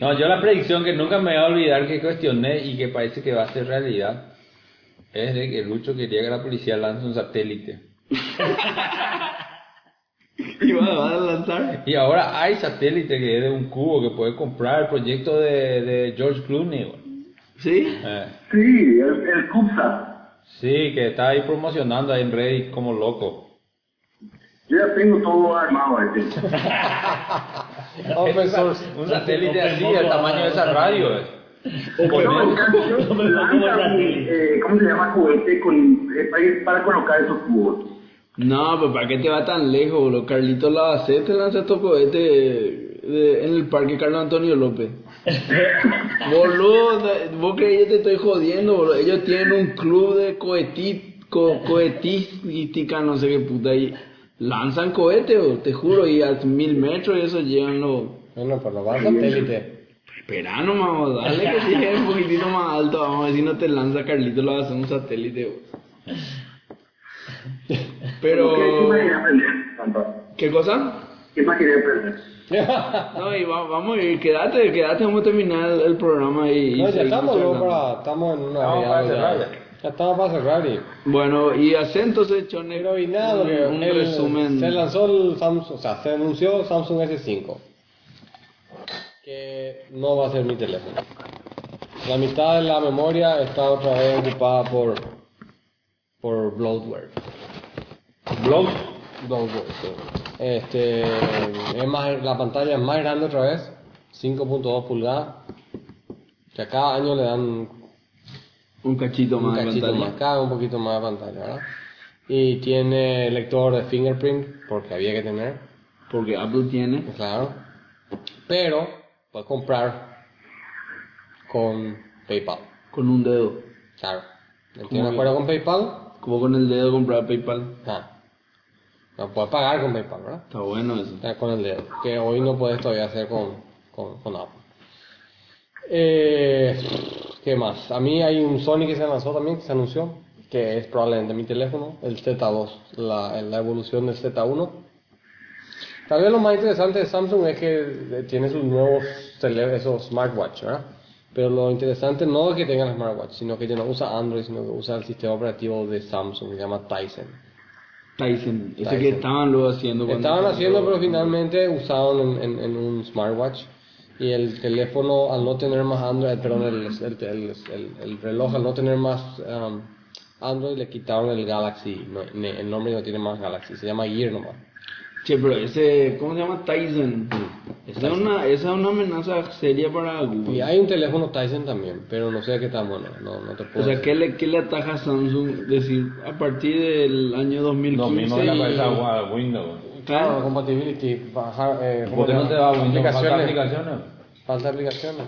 No, yo la predicción que nunca me voy a olvidar que cuestioné y que parece que va a ser realidad es de que Lucho quería que la policía lance un satélite. Y va, va a lanzar. Y ahora hay satélite que es de un cubo que puede comprar el proyecto de, de George Clooney. güey. ¿Sí? Eh, Sí, el, el CUPSA. sí, que está ahí promocionando ahí en Reddit como loco. Yo ya tengo todo armado este. Open source. Un satélite así, del tamaño de esa radio. eh. No, el cambio Como lanza el un, eh, ¿cómo se llama? Juguete con, eh, para, para colocar esos cubos. No, pues ¿para qué te va tan lejos, boludo? Carlito Lavacete lanza estos cohetes en el parque Carlos Antonio López. boludo, vos crees que yo te estoy jodiendo, boludo. Ellos tienen un club de coheti- co- cohetística, no sé qué puta, y lanzan cohetes, boludo, te juro, y a mil metros y eso llegan los... Bueno, pero va a satélite. Espera nomás, dale que llegue un poquitito más alto, vamos a ver si no te lanza Carlito Lavacete un satélite, boludo. ¿Qué Pero... ¿Qué cosa? ¿Qué más quería aprender? No, y va- vamos ir, quédate, quédate, vamos a terminar el, el programa y... y No, ya estamos, luego para, estamos en una Estamos para ya- cerrar ya. Ya estamos para cerrar y... Bueno, y hace entonces, Chone, Pero y nada, un, porque un el- resumen. se lanzó el Samsung, o sea, se anunció Samsung S5, que no va a ser mi teléfono. La mitad de la memoria está otra vez ocupada por, por bloatware. Blog. Bloatware, sí. Este, es más, la pantalla es más grande otra vez, 5.2 pulgadas, que a cada año le dan Un cachito un más de cachito pantalla. más, cada un poquito más de pantalla, ¿verdad? Y tiene lector de fingerprint, porque había que tener, Porque Apple tiene. claro. Pero puedes comprar con PayPal, Con un dedo. claro. ¿Tienes acuerdo con PayPal? Como con el dedo comprar PayPal. Ah. No puedes pagar con PayPal, ¿verdad? Está bueno eso. Está con el dedo, que hoy no puedes todavía hacer con, con, con Apple. Eh, ¿Qué más? A mí hay un Sony que se lanzó también, que se anunció, que es probablemente mi teléfono, el Z2, la, la evolución del Z1. Tal vez lo más interesante de Samsung es que eh, tiene sus nuevos esos smartwatch, ¿verdad? Pero lo interesante no es que tengan el smartwatch, sino que ya no usa Android, sino que usa el sistema operativo de Samsung, que se llama Tizen. Tyson. Ese Tyson. que estaban luego haciendo. Estaban haciendo, pero finalmente usaron en, en- en un smartwatch. Y el teléfono, al no tener más Android, perdón, el, el, el- el- el reloj, al no tener más um, Android, le quitaron el Galaxy. No, el nombre no tiene más Galaxy, se llama Gear nomás. Che, pero ese, ¿cómo se llama? Tyson. Esa es una, esa es una amenaza seria para Y Google. hay un teléfono Tyson también, pero no sé qué tan bueno. No, no te O puedo sea, decir. ¿qué le, ¿qué le ataja a Samsung decir a partir del año 2015? Lo mismo le y- aparece a Windows. Claro, compatibility, bajar, eh, ¿cómo ¿Por qué no te va Windows? Falta aplicaciones. aplicaciones. Falta aplicaciones.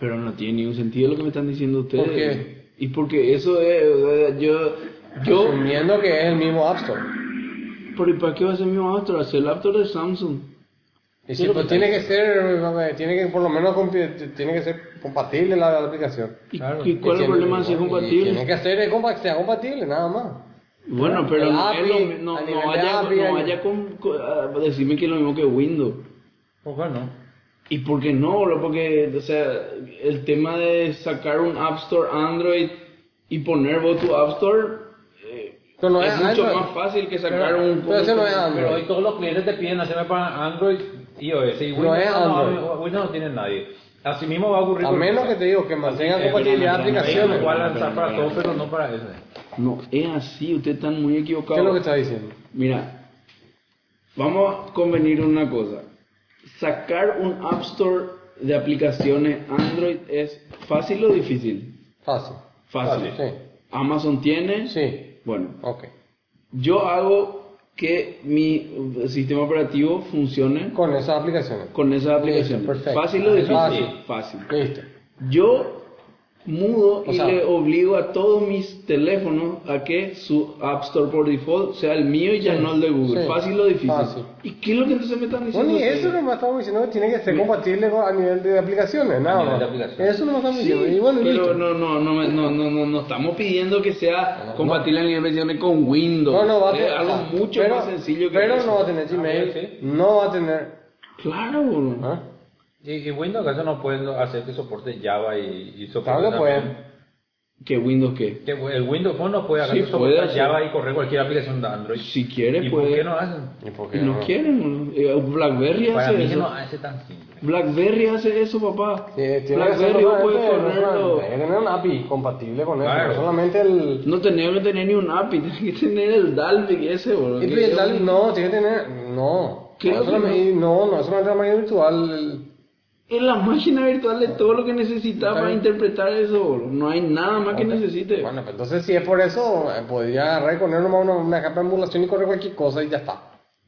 Pero no tiene ningún sentido lo que me están diciendo ustedes. ¿Por qué? Y porque eso es, o sea, yo, yo, Asumiendo que es el mismo App Store. ¿Por y para qué va a ser mi Apple? Hacer el App Store de Samsung. Y si, pues, tiene que ser, tiene que por lo menos tiene que ser compatible la, la aplicación. ¿Y, Claro. y cuál es el problema si es y Tiene compatible? que ser que sea compatible, nada más. Bueno, pero no, API, es lo- no, vaya, API, no vaya con, con- a decirme que es lo mismo que Windows. ¿Por qué no? ¿Y por qué no? bro? Porque, o sea, el tema de sacar un App Store Android y poner vos tu App Store Pero no es es mucho Android. más fácil que sacar Pero- un... pero no es Pero Android. hoy todos los clientes te piden hacerme para Android y iOS. Y No Windows es Android. Windows no tiene nadie. Así mismo va a ocurrir. A menos que te digo que mantengan compatibilidad de pero aplicaciones. Igual lanzar para todo, pero no para ese. No, es así, ustedes están muy ¿Qué equivocados. es lo que está diciendo? Mira, vamos a convenir en una cosa. Sacar un App Store de aplicaciones Android es fácil o difícil? Fácil. Fácil. Sí. Amazon tiene. Sí. Bueno, Ok. yo hago que mi sistema operativo funcione Con esas aplicaciones. con esas aplicaciones. Listo, perfecto. ¿Fácil o difícil? Fácil. Fácil. Listo. Yo mudo O y sea- le obligo a todos mis teléfonos a que su App Store por default sea el mío y ya Sí, no el de Google. sí, ¿Fácil o difícil? fácil. ¿Y qué es lo que entonces me están No, diciendo? ni ustedes? eso nomás estamos diciendo que tiene que ser compatible a nivel de aplicaciones, nada más. aplicaciones. Eso no estamos Sí, diciendo. Y bueno, pero listo. no, no, no, me- no, no, no, no estamos pidiendo que sea No, compatible a nivel de versiones con Windows. No, no va a tener. algo mucho pero- más sencillo que Pero eso. no va a tener Gmail, sí. no va a tener. Claro, bro. ¿ah? Y, y Windows acaso no pueden hacer que soporte Java y, y soporte Claro que también. pueden. ¿Que Windows qué? Que el Windows Phone no puede hacer Sí, puede. Java y correr cualquier aplicación de Android. Si quiere, ¿Y por puede. qué no hacen? ¿Y por qué no quieren. Eh, BlackBerry Para hace mí eso. no hace tan simple. BlackBerry hace eso, papá. Sí, tiene BlackBerry puedes solamente- ponerlo. Tiene que tener un API compatible con eso. Claro. No solamente el. No tenía que tener ni un API, tenía que tener el Dalvik ese, es tal- un- no, tiene que tener. No. ¿Qué no, no, no es solamente la máquina virtual. el- Es la máquina virtual de todo lo que necesita para interpretar eso. No hay nada más que necesite. Bueno, pues entonces si es por eso, eh, podría agarrar y poner nomás una, una capa de emulación y correr cualquier cosa y ya está.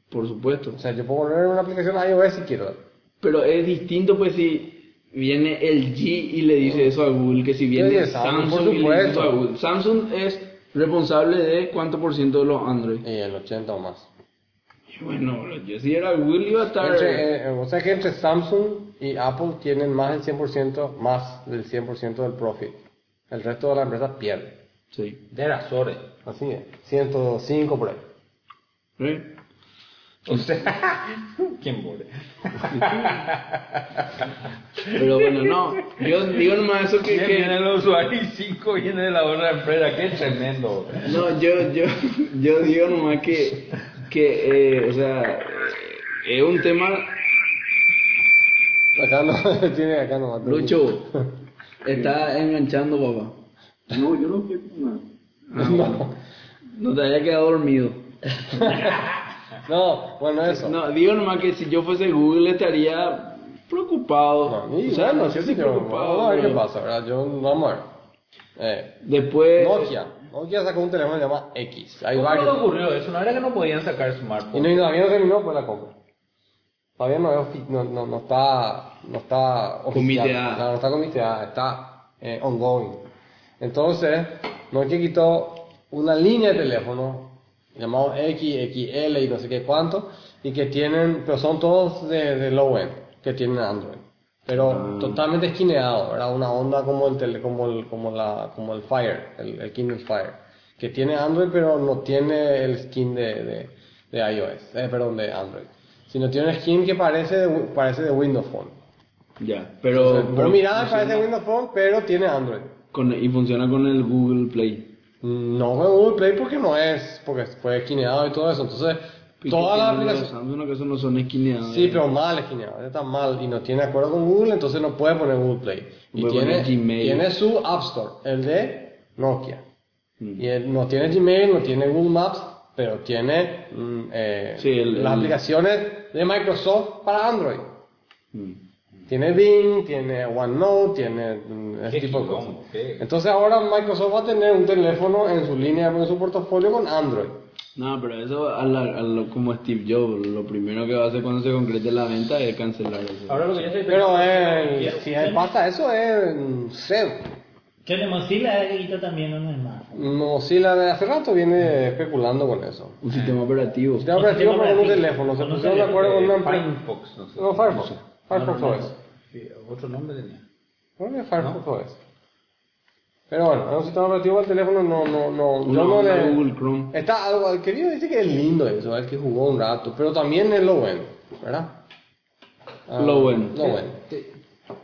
Por supuesto. O sea, yo puedo poner una aplicación iOS si quiero. Pero es distinto, pues, si viene el G y le dice eso a Google, que si viene Samsung, y le dice eso a. Google. Samsung es responsable de cuánto por ciento de los Android. Y el 80 o más. Y bueno, yo si era Google iba a estar... Entre, eh, o sea que entre Samsung y Apple tienen más del 100%, más del 100% del profit. El resto de la empresa pierde. Sí. De Razores. Así es. 105 por ahí. ¿Eh? O sea, ¿Quién muere? Pero bueno, no. Yo digo nomás eso que. ¿Quién que- viene el usuario y cinco viene de la otra empresa? ¡Qué tremendo! No, yo, yo, yo digo nomás que, que eh, o sea, es un tema, Acá no, tiene acá no. Lucho, está enganchando, papá. No, yo no quiero nada. Ah, bueno. No te haya quedado dormido. No, bueno, eso. No, digo nomás que si yo fuese Google estaría preocupado. No, y o sea, bueno, no sé sí, si preocupado. Vamos a ver qué pasa, ¿verdad? Yo, vamos a ver. Eh, Después, Nokia. Nokia sacó un teléfono que se llama X. Hay ¿Cómo varios. ocurrió eso? ¿No era que no podían sacar Y smartphone? no, y todavía no terminó pues la compra. Todavía no, es ofi- no, no, no está, no está oficial. Claro, no está comiteada, está eh, ongoing. Entonces, Nokia quitó una línea de teléfono llamado X, XL y no sé qué cuánto, y que tienen, pero son todos de, de low end, que tienen Android. Pero totalmente esquineado, ¿verdad? Una onda como el, tele, como el, como la, como el Fire, el, el Kindle Fire, que tiene Android pero no tiene el skin de, de, de iOS, eh, perdón, de Android. Sino tiene un skin que parece de, parece de Windows Phone. ya, pero, Entonces, pero vos mirás, funciona parece Windows Phone, pero tiene Android. con- y funciona con el Google Play. No con Google Play porque no es, porque fue esquineado y todo eso. Entonces, ¿Y todas las aplicaciones... Samsung que eso no son esquineados. Sí, pero mal esquineado, está mal y no tiene acuerdo con Google, entonces no puede poner Google Play. Y Puede tiene, tiene su App Store, el de Nokia. Mm. Y él no tiene Gmail, no tiene Google Maps, pero tiene mm, eh, Sí, el- las el- aplicaciones de Microsoft para Android. Mm. Tiene Bing, tiene OneNote, tiene mm, ese Qué tipo de cosas. qué- Entonces ahora Microsoft va a tener un teléfono en su línea, en su portafolio con Android. No, pero eso a la- a lo- como Steve Jobs, lo primero que va a hacer cuando se concrete la venta es cancelar eso. Ahora lo que yo estoy Pero eh, si pasa eso es mm, Yo de Mozilla quitado también un smartphone. Mozilla de hace rato viene especulando con eso. Un sistema operativo. Un operativo sistema pero con un operativo. teléfono, se pusieron de acuerdo con una empresa. Firefox, no sé. No, Firefox. Firefox No, no, no. OS. Otro nombre tenía. Creo que Firefox OS. Pero bueno, es un sistema operativo del teléfono, no, no, no. Yo no le. Google Chrome. Está algo, el querido dice que es lindo eso, el que jugó un rato, pero también es lo bueno, ¿verdad? Ah, Lo bueno. Lo bueno.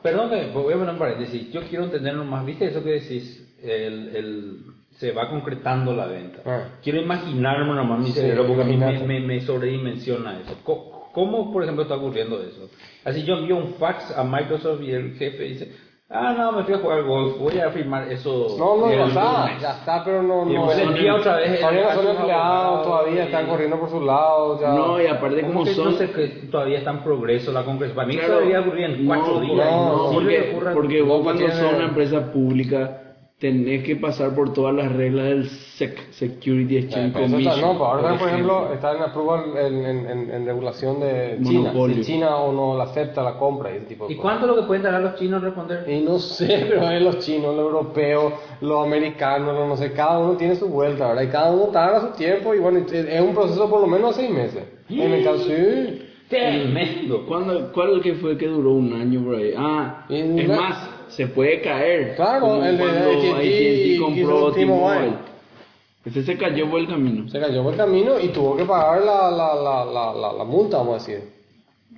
Perdón voy a poner un paréntesis. Yo quiero entenderlo más. ¿Viste eso que decís? El, el, se va concretando la venta. Ah. Quiero imaginarme nomás mi Sí, cerebro porque me, me, me sobredimensiona eso. ¿Cómo, cómo, por ejemplo, está ocurriendo eso? Así yo envío un fax a Microsoft y el jefe dice, ah, no, me fui a jugar golf, voy a firmar eso. No, no, el ya está, lunes". ya está, pero no, Y no. no- envía otra vez el Todavía no son empleados, todavía y- están corriendo por su lado, ya. No, y aparte ¿Cómo como son... no sé que todavía está en progreso la concreción? Para mí Claro, eso debería ocurrir en cuatro no, días. no, y No, sí porque, porque vos no cuando tiene- sos una empresa pública tenés que pasar por todas las reglas del SEC, Security Exchange eso está- Commission. no, pero ahora, por ejemplo, ejemplo. está en approval en, en, en, en regulación de China. Monopolio. Si China o no la acepta la compra y ese tipo de ¿Y cosas. cuánto es lo que pueden dar a los chinos responder? Y no sé, pero es los chinos, los europeos, los americanos, los no sé, cada uno tiene su vuelta, ¿verdad? Y cada uno tarda su tiempo y bueno, es un proceso por lo menos de seis meses. En el caso, sí. Tremendo. ¿Cuándo, ¿Cuál que fue que duró un año por ahí? Ah, Y es más, se puede caer. Claro, como el de cuando AT&T AT&T compró T-Mobile. Ese se cayó por el camino. Se cayó por el camino y tuvo que pagar la, la, la, la, la, la multa, vamos a decir,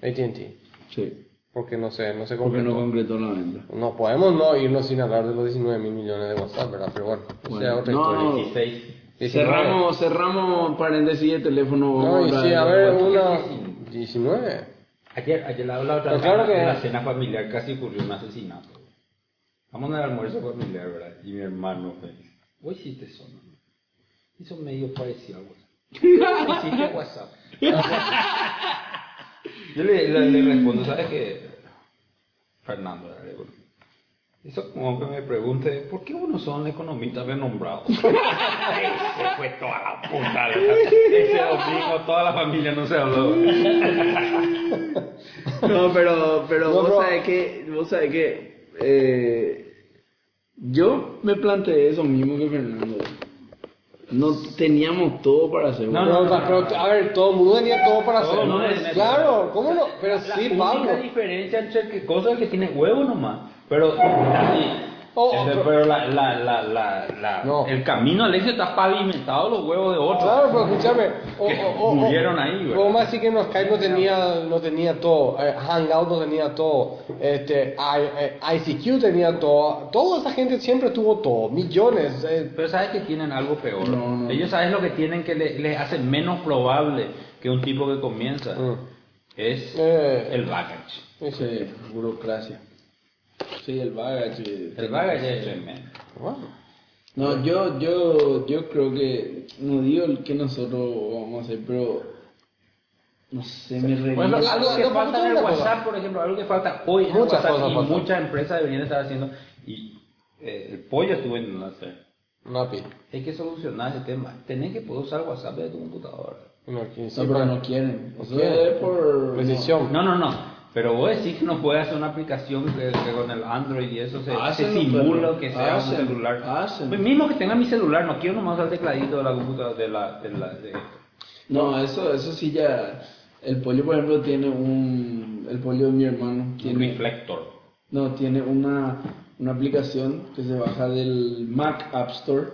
AT&T. Sí, Porque no sé, no se porque concretó. no concretó la venta. No podemos no irnos sin hablar de los 19 mil millones de WhatsApp, ¿verdad? Pero bueno, Bueno, es otra no, historia. no. 16. 19. Cerramos, cerramos paréntesis de teléfono. No, y sí, a de ver, una... 19. Ayer, ayer la, la otra Pero claro vez, que- en la cena familiar casi ocurrió un asesinato. Vamos al almuerzo familiar, ¿verdad? Y mi hermano me dice, vos hiciste eso, ¿no? Hizo medio parecido a WhatsApp. Hiciste WhatsApp. Yo le, le, le respondo, ¿sabes qué? Fernando, ¿verdad? Eso como que me pregunte, ¿por qué uno son economistas renombrados? Se fue toda la puta. Ese domingo toda la familia no se habló. No, pero, pero No, vos sabés que, vos sabés que, eh, yo me planteé eso mismo que Fernando. No teníamos todo para hacer. No, una- Pero, pero, a ver, todo el mundo tenía todo para hacer. claro, ¿cómo no? Pero La sí, única Pablo. diferencia entre que cosas que tiene huevo nomás. Pero así, O- o- Ese- pero la, la, la, la, la- No. el camino al éxito está pavimentado los huevos de otros. Claro, pero escúchame. O, Que o, o, o- murieron ahí, güey. o más sí que no, tenía, no tenía todo. eh, Hangout no tenía todo. Este, I- eh, ICQ tenía todo. Toda esa gente siempre tuvo todo. Millones. eh, Pero sabes que tienen algo peor. No, no. Ellos saben lo que tienen que le- les hace menos probable que un tipo que comienza. Mm. Es Eh. el baggage. Sí, burocracia. Sí, el baggage. El baggage es tremendo. Bueno. No, yo, yo, yo creo que, no digo que nosotros vamos a hacer, pero, no sé, me reí. Por ejemplo, algo que no, falta en el. WhatsApp, por ejemplo, algo que falta hoy en el Muchas WhatsApp cosas y muchas empresas deberían estar haciendo, y eh, el pollo estuvo en no sé. Napi. Hay que solucionar ese tema. Tenés que poder usar WhatsApp desde tu computadora. No, sí, No, pero no quieren. Eso quieren. es por... Precisión. No, no, no. Pero vos decís que no puede hacer una aplicación que, que con el Android y eso se, se Hácenlo, simula que sea hacen, un celular. hacen. Pues mismo que tenga mi celular, no quiero nomás el tecladito de la computadora de la, de la de- No, eso, eso sí ya... El pollo, por ejemplo, tiene un... El pollo de mi hermano un tiene... reflector. No, tiene una, una aplicación que se baja del Mac App Store,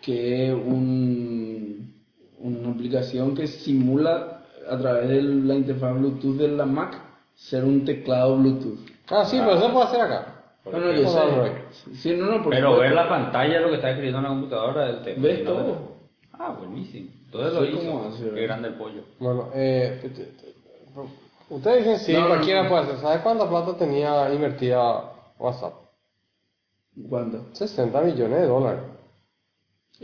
que es un, una aplicación que simula a través de la interfaz Bluetooth de la Mac ser un teclado Bluetooth. Ah, sí, pero eso puede hacer acá. No, no, yo sé. Sí, no, no, Pero ver la pantalla, lo que está escribiendo en la computadora del tema. Ves todo. Ah, buenísimo. Entonces Sí, lo hizo. ¿cómo hace, Qué grande el pollo. Bueno, eh, te- te- te- ustedes dicen sí, cualquiera no. puede hacer. ¿Sabes cuánta plata tenía invertida WhatsApp? ¿Cuándo? 60 millones de dólares.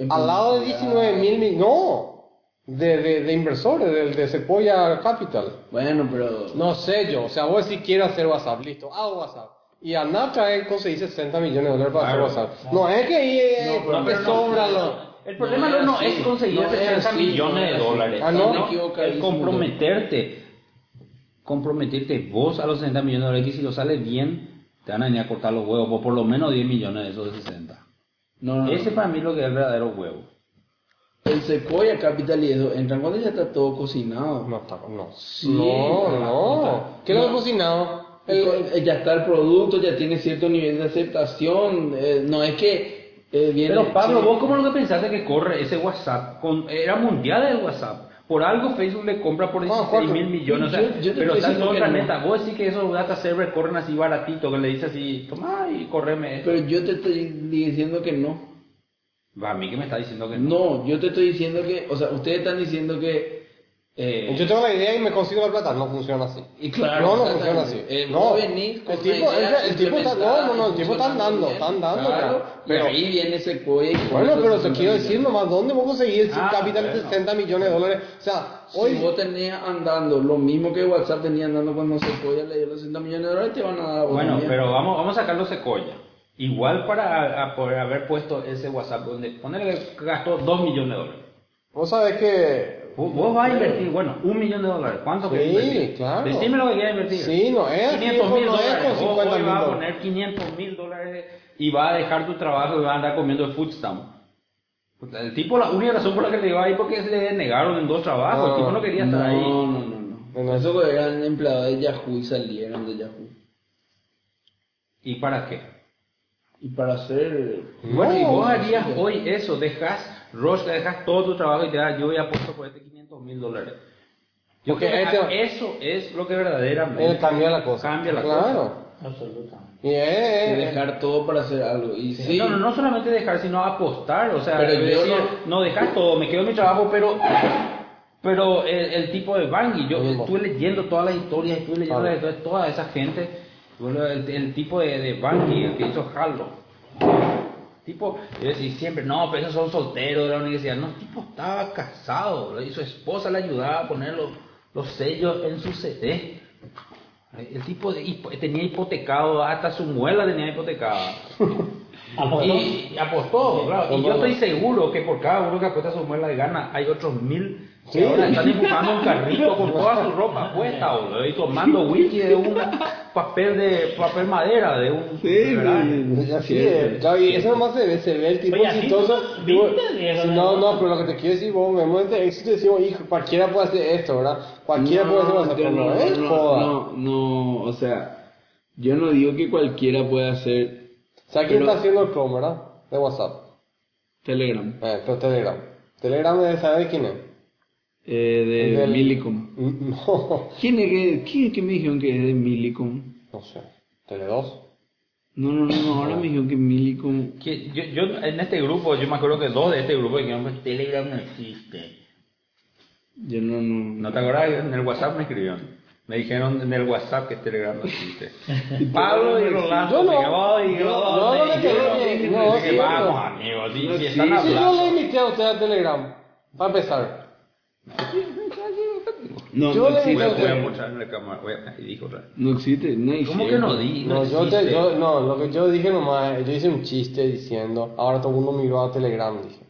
Al lado de publicidad. 19 mil millones. No, de, de, de inversores, de, de Sequoia Capital. Bueno, pero... No sé yo, o sea, vos si quiero hacer WhatsApp, listo, hago WhatsApp. Y a Natra conseguí 60 millones de dólares para Claro. hacer WhatsApp. No es que ahí pero- te pero no, sobra no, lo. El problema No no, es es conseguir No es 60 así, millones de es dólares. Ah, no. Es comprometerte. Comprometerte vos a los 60 millones de dólares que si lo sale bien, te van a venir a cortar los huevos, por por lo menos 10 millones de esos de 60. No, no, no. Ese para mí es lo que es el verdadero huevo. El Sequoia Capital y eso entran cuando ya está todo cocinado. No, está- no. Sí, no, no. ¿Qué es lo No. cocinado? El- El, eh, ya está el producto, ya tiene cierto nivel de aceptación. eh, no es que eh, viene. Pero Pablo, sí. vos cómo lo que pensaste que corre ese WhatsApp? Con, era mundial el WhatsApp. Por algo Facebook le compra por No, 16 ¿cuánto? mil millones. o sea, Yo- yo te pero está en no. planeta. Vos decís que esos data servers corren así baratito, que le dices así, toma y correme esto. Pero yo te estoy diciendo que no. Va, a mí que me está diciendo que no. No, yo te estoy diciendo que. O sea, ustedes están diciendo que. eh, yo tengo la idea y me consigo la plata. No funciona así. y claro, no, no funciona así. Eh, no, el tipo, el, el tipo está, no, no, no, el tipo está andando, bien, está andando. claro, y Pero, ahí viene Sequoia. y bueno, pero te quiero 60 decir millones. nomás, ¿dónde vos conseguís el Ah, capital de bueno. 60 millones de dólares? O sea, hoy... Si vos tenías andando lo mismo que WhatsApp tenía andando cuando Sequoia le dio los 60 millones de dólares, te van a dar a vos Bueno, también. pero vamos, vamos a sacarlo Secoya. Igual para a- por haber puesto ese WhatsApp donde ponerle que gastó 2 millones de dólares. Vos sabés que... Vos, vos vas a invertir, bueno, un millón de dólares. ¿Cuánto Sí, querés invertir? claro. Decime lo que quieres invertir. Sí, no es así, 500 mil no es dólares. con Vos 50 hoy mil vas a dólares. poner 500 mil dólares y vas a dejar tu trabajo y vas a andar comiendo el food stamp. El tipo, la única razón por la que le iba ahí porque se le negaron en dos trabajos. No, el tipo no quería estar no, ahí. no, no, no. No, Eso eran empleados de Yahoo y salieron de Yahoo. ¿Y para qué? Y para hacer... Bueno, y vos harías sí. hoy eso, dejas, Roche, dejas todo tu trabajo y te das, yo voy a apuesto por este 500 mil dólares. Yo Porque creo que este- eso es lo que verdaderamente cambia la cosa. Cambia la claro. cosa. Absolutamente. Y es, Y dejar todo para hacer algo. Y sí, No, no, no solamente dejar, sino apostar. O sea, Pero yo decir, no- no dejar todo, me quedo en mi trabajo, pero pero el, el tipo de Bangui, yo estuve leyendo todas las historias, estuve leyendo las historias de toda esa gente. Bueno, el, el tipo de, de el que hizo Halo. Tipo, yo decía siempre, no, pero esos son solteros de la universidad. No, el tipo estaba casado y su esposa le ayudaba a poner los, los sellos en su CD. El tipo de- tenía hipotecado, hasta su muela tenía hipotecada. Apostó. Y, y apostó, claro. Y yo estoy seguro que por cada uno que apuesta su muela de gana, hay otros mil que ahora están empujando un carrito con toda su ropa puesta, boludo, y tomando whisky de un papel de papel madera, de un... Sí, ¿verdad? sí, Así es, claro, y eso nomás se ve, se ve el tipo Oye, exitoso. si no, no, pero lo que te quiero decir, vos, vemos este éxito y decimos, hijo, cualquiera puede hacer esto, ¿verdad? Cualquiera puede hacer pero no es no, joda. no, no, o sea, yo no digo que cualquiera pueda hacer sea, ¿quién Pero- está haciendo el Chrome, verdad? De WhatsApp. Telegram. Eh, pero Telegram. Telegram, eh, ¿sabe quién es? Eh, de Del- Millicom. No, ¿Quién es que, quién es que me dijeron que es de Millicom? no sé. Tele2. No, no, no, no, ahora me dijeron que Millicom. Que yo, yo en este grupo, yo me acuerdo que dos de este grupo dijeron que Telegram no existe. Yo no, no. ¿No te acuerdas? En el WhatsApp me escribieron. Me dijeron en el WhatsApp que Telegram no existe. Pablo y Rolando. Yo no. me llamó y Yo- Rolando yo no le no, no. amigos. Si, No yo hablando. le invité a usted a Telegram, para empezar. No, Yo no le existe. Voy a, voy a mostrar en la cámara. Voy a, y dijo otra vez. No existe, no existe. ¿Cómo que no di? No, No, yo, te- yo- no, lo que yo dije nomás, yo hice un chiste diciendo, ahora todo el mundo miró a Telegram, dije.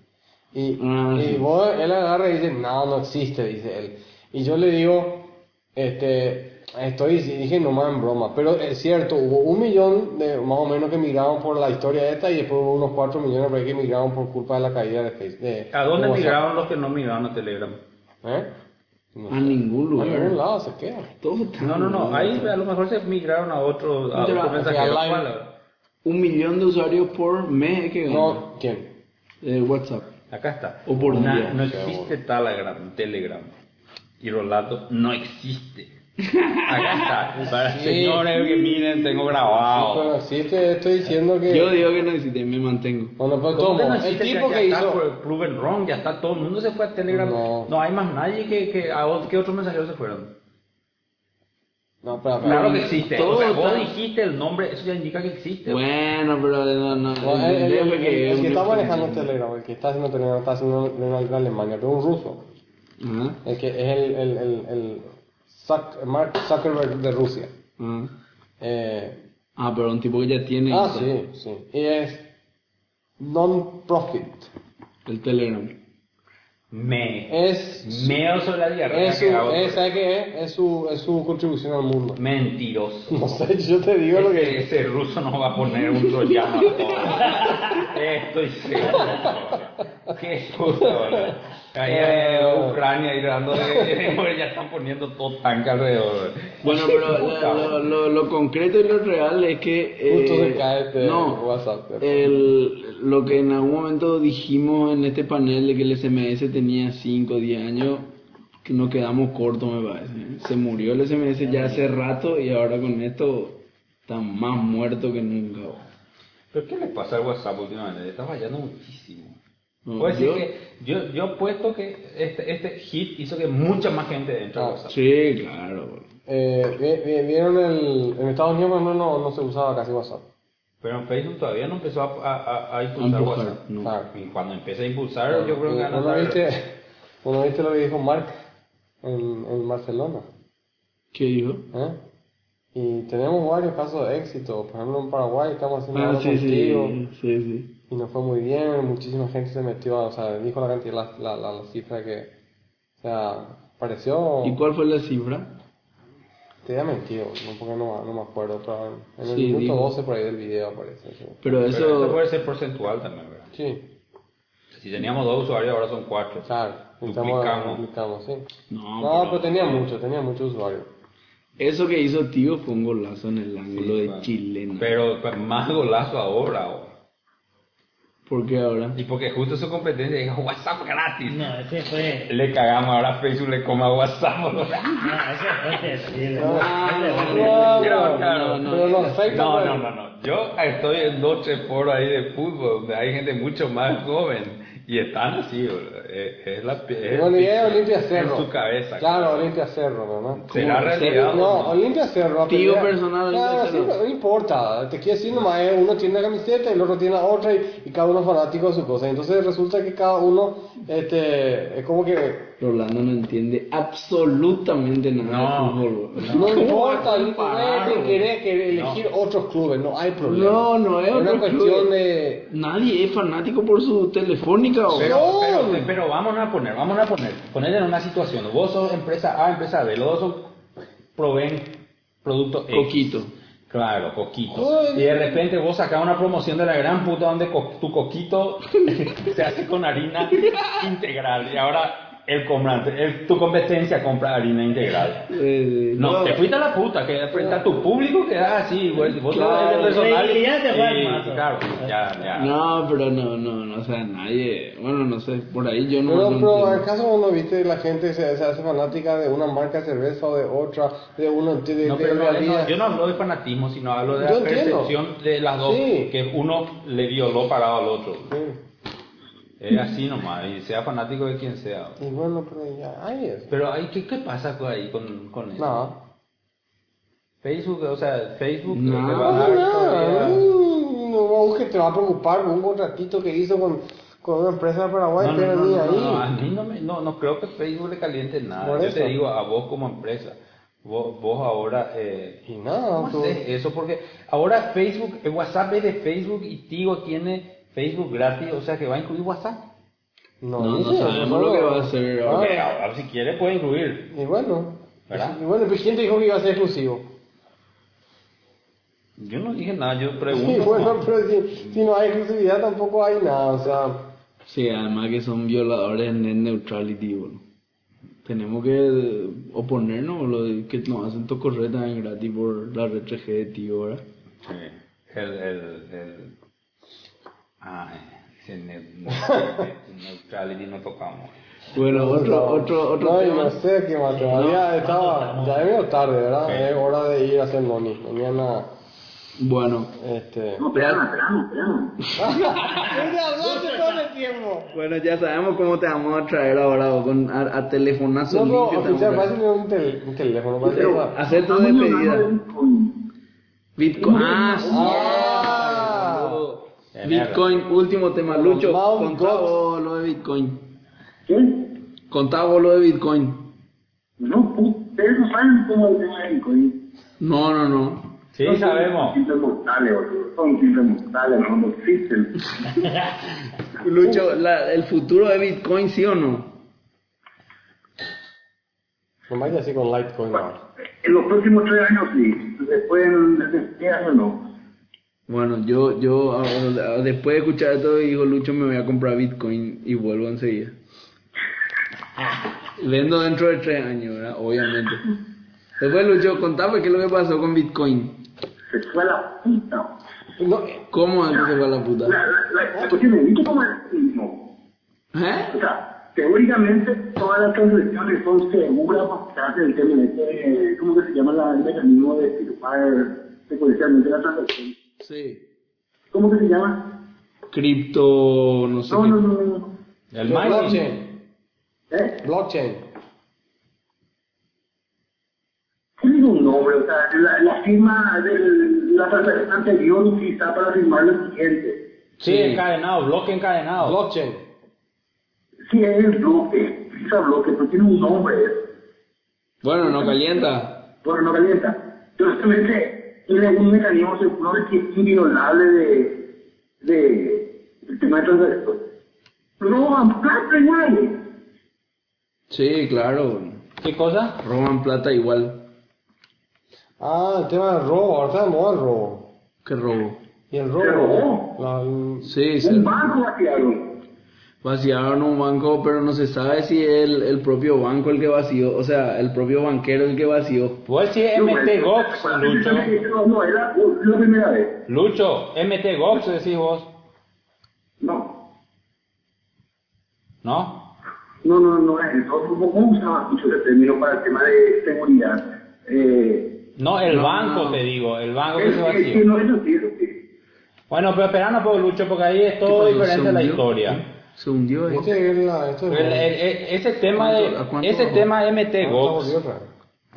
Y, Ah, y sí. vos, él agarra y dice, no, no existe, dice él. Y yo le digo, este, estoy, dije nomás en broma, pero es cierto, hubo un millón de, más o menos que migraron por la historia esta y después hubo unos cuatro millones que migraron por culpa de la caída de Facebook. de- ¿A dónde migraron los que no migraron a Telegram? ¿Eh? No A sé. ningún A lugar. ningún lado se queda. Todo está No, no, no. Ahí a lo mejor se migraron a otro, a otro o sea, mensajero. Line. ¿Cuál? Un millón de usuarios por mes que ganan. No, ¿quién? De WhatsApp. Acá está. O por Na- día. No existe Telegram, Telegram. Y Rolando no existe. Acá está. Para Sí. señores que miren, tengo Pero grabado. sí te estoy diciendo que... Yo digo que no existe, me mantengo. Bueno, pero ¿Cómo que tomo, no el existe? tipo Ya que está hizo... pro- proven wrong, ya está todo el mundo se fue a Telegram. No. No, hay más nadie que, que a otro- ¿qué otros mensajeros se fueron. No, espera, espera. Claro que existe. Todo o sea, vos dijiste el nombre, eso ya indica que existe. Bueno, pero no, no. No, el, el- el- que- el que está manejando. Telegram, el que está haciendo Telegram, está haciendo en, en Alemania, pero un ruso. Ajá, El que es el, el, el, el Zuck- Mark Zuckerberg de Rusia. ajá. Eh, Ah, pero un tipo que ya tiene ah, sí, sí. Y es non-profit. el Telegram. Me. Es, Meo sobre la diarrea es, su, que es, ¿sabe qué es? Es su, es su contribución al mundo. Mentiroso. No sé, yo te digo lo que... ese ruso no va a poner un troyano. Estoy seguro. Qué puto, boludo. Ahí en Ucrania y dando de ya están poniendo todo tanque alrededor. Bueno, pero lo, lo, lo- lo concreto y lo real es que... Justo eh, se cae este no, WhatsApp. el, lo que en algún momento dijimos en este panel de que el SMS tenía 5 o 10 años, que nos quedamos cortos me parece. Se murió el SMS ya hace rato y ahora con esto está más muerto que nunca. ¿Pero qué le pasa al WhatsApp últimamente? Está fallando muchísimo. No, Puedo decir que yo, yo apuesto que este, este hit hizo que mucha más gente entre a Ah, WhatsApp. Sí, claro. Eh, vi- vi- ¿Vieron el... En Estados Unidos no, no, no se usaba casi WhatsApp. Pero en Facebook todavía no empezó a, a, a- a impulsar empujar, WhatsApp. no. Ah, Y cuando empiece a impulsar, yo creo que ¿Uno estar- viste, uno viste lo que dijo Mark en, en Barcelona? ¿Qué dijo? ¿eh? Y tenemos varios casos de éxito. Por ejemplo, en Paraguay estamos haciendo Ah, algo sí, contigo sí, sí, sí. y nos fue muy bien. Muchísima gente se metió, o sea, dijo la cantidad, la, la, la, la cifra que, o sea, pareció. ¿Y cuál fue la cifra? Te había mentido, no, porque no, no me acuerdo, pero en el Sí, minuto dijo. 12 por ahí del video aparece. Sí. Pero Pero eso... puede ser porcentual también, ¿verdad? Sí, Si teníamos dos usuarios, ahora son cuatro. claro. Duplicamos. duplicamos, sí. No, No, pero tenía mucho, tenía muchos usuarios. Eso que hizo tío fue un golazo en el ángulo Sí, de claro. chilena. Pero pues, más golazo ahora. oh. ¿Por qué ahora? Y porque justo su competencia dijo WhatsApp gratis. No, ese fue. Le cagamos, ahora Facebook le come a WhatsApp. No, ese fue terrible. Ah, no, no, Pero No, no no, no, no. Yo estoy en noche foro ahí de fútbol, donde hay gente mucho más joven. Y están así, boludo. Es, es la es en Olimpia Cerro. su cabeza. Claro, Olimpia Cerro, ¿no? ¿Será realidad? No, no? Olimpia Cerro. Tío personal, Olimpia Claro, sí, pero no importa. Te quiero decir nomás, eh, uno tiene una camiseta y el otro tiene la otra y, y cada uno es fanático de su cosa. Entonces resulta que cada uno, este, es como que Rolando no entiende absolutamente nada No. de fútbol. no ¿Cómo importa, vas a el comparar, interés bro? querer que elegir otros clubes, no hay problema. No, no es una cuestión club. de... Nadie es fanático por su telefónica o Pero, No. pero, pero vamos a poner, vamos a poner, poner en una situación. Vos sos empresa A, empresa B, los dos proveen producto X. Coquito. Claro, coquito. Y de repente vos sacás una promoción de la gran puta donde co- tu coquito se hace con harina integral. Y ahora él compra, él- tu competencia compra harina integral. Eh, No, te fuiste a la puta, que frente a tu público quedas así, güey. Vos Claro. eres personal. Y ya te fue y-. Claro, ya, ya. No, pero no, no, no, o sea, nadie, bueno, no sé, por ahí yo no... Pero, no pero entiendo. ¿acaso cuando viste la gente se, se hace fanática de una marca de cerveza o de otra, de uno de, de, No, de pero realidad? no, yo no hablo de fanatismo, sino hablo de Yo la entiendo. percepción de las dos, Sí. que uno le violó parado al otro. Sí. Es así nomás, y sea fanático de quien sea. Y bueno, pero ya, ahí es. Pero ahí, ¿qué, qué pasa con ahí con, con eso? No. Facebook, o sea, Facebook No, No va a dar todavía- No, no, que te va a preocupar un contratito que hizo con, con una empresa de Paraguay, No, no, pero no, ni no, ahí. no, a mí no, me, no, no creo que Facebook le caliente nada. Por Yo eso. te digo a vos como empresa, vos, vos ahora... Eh, Y nada, ¿Cómo tú- eso? Porque ahora Facebook, el WhatsApp es de Facebook y Tigo tiene Facebook gratis, o sea que va a incluir WhatsApp. No, No, no dice, sabemos solo- lo que va a hacer Ah, Ok, ahora si quiere puede incluir. Y bueno, ¿Verdad? y bueno, pues ¿quién te dijo que iba a ser exclusivo? Yo no dije nada, yo Y pregunto. bueno, nomás. pero si, si no hay exclusividad tampoco hay nada, o sea, Sí, además que son violadores de net neutrality, boludo. Tenemos que oponernos, lo de que nos hacen todo correr también gratis por la red 3G de tío, ¿verdad? Sí, el, el, el... Ah, ne- neutrality no tocamos. Bueno, otro, otro, otro no, tema. no sé qué más, todavía estaba, ya es medio tarde, ¿verdad? Sí. Es hora de ir a hacer noni, mañana, Bueno, este... No, esperamos, esperamos, esperamos. todo el tiempo! bueno, ya sabemos cómo te vamos a traer ahora con, a, a telefonazo No, no, oficial, parece un, tel- un teléfono, Hacer tu despedida. de Bitcoin. Bitcoin. Ah, sí. Bitcoin, último tema. Lucho, vos lo de Bitcoin. ¿Qué? Contá vos lo de Bitcoin. No, ustedes no saben cómo es el tema de Bitcoin. No, no, no. Sí, No, sabemos. Son simples mortales, boludo. Son simples mortales, no, no existen. Lucho, la- el futuro de Bitcoin, ¿sí o no? Nomás ya así con Litecoin Bueno, ahora. en los próximos tres años sí. Después en años no. Bueno, yo, yo ahora, después de escuchar esto, digo, Lucho, me voy a comprar Bitcoin y vuelvo enseguida. Vendo dentro de tres años, ¿verdad? Obviamente. Después, Lucho, contame qué es lo que pasó con Bitcoin. Se fue a la puta. No, ¿Cómo es que se fue a la puta? La, la, la, la cuestión de Bitcoin como es el mismo. ¿Eh? O sea, teóricamente todas las transacciones son seguras hace el tema de, ¿cómo que se llama la, el mecanismo de firmar secuencialmente la transacción? Sí. ¿Cómo que se llama? Cripto, no sé No, qué. no, no, no. El blockchain. mining. ¿Eh? Blockchain. Tiene un nombre, o sea, la, la firma de la transacción anterior utilizada para firmar lo siguiente. Sí, encadenado, bloque encadenado. Blockchain. Sí, es el bloque, utiliza bloque, pero tiene un nombre. Bueno, no calienta. Bueno, no calienta. Entonces, simplemente tiene un mecanismo seguro es inviolable de, de, el tema de transacción. Roban plata igual. Sí, claro. ¿Qué cosa? Roban plata igual. Ah, el tema del robo, ahora está de moda el robo. ¿Qué robo? Y el robo. ¿Se robó? La- Sí, se Un banco vaciaron. Vaciaron un banco, pero no se sabe si es el, el propio banco el que vació, o sea, el propio banquero el que vació. Pues sí, MT Gox, Lucho. No, no, era la primera vez. Lucho, MT Gox decís vos, No. ¿no? No, no, no es eso. ¿Cómo usaba mucho ese término para el tema de seguridad? Eh, No, el No, banco no. te digo, el banco que es, se es que vació. no, eso sí, eso sí. Bueno, pero espera un poco, Lucho, porque ahí es todo diferente ¿Se la historia. Se hundió. Este es la, esto es El- el- el- ese tema de ¿Cuánto- a cuánto ese bajó? tema MT ¿Cuánto Gox vez?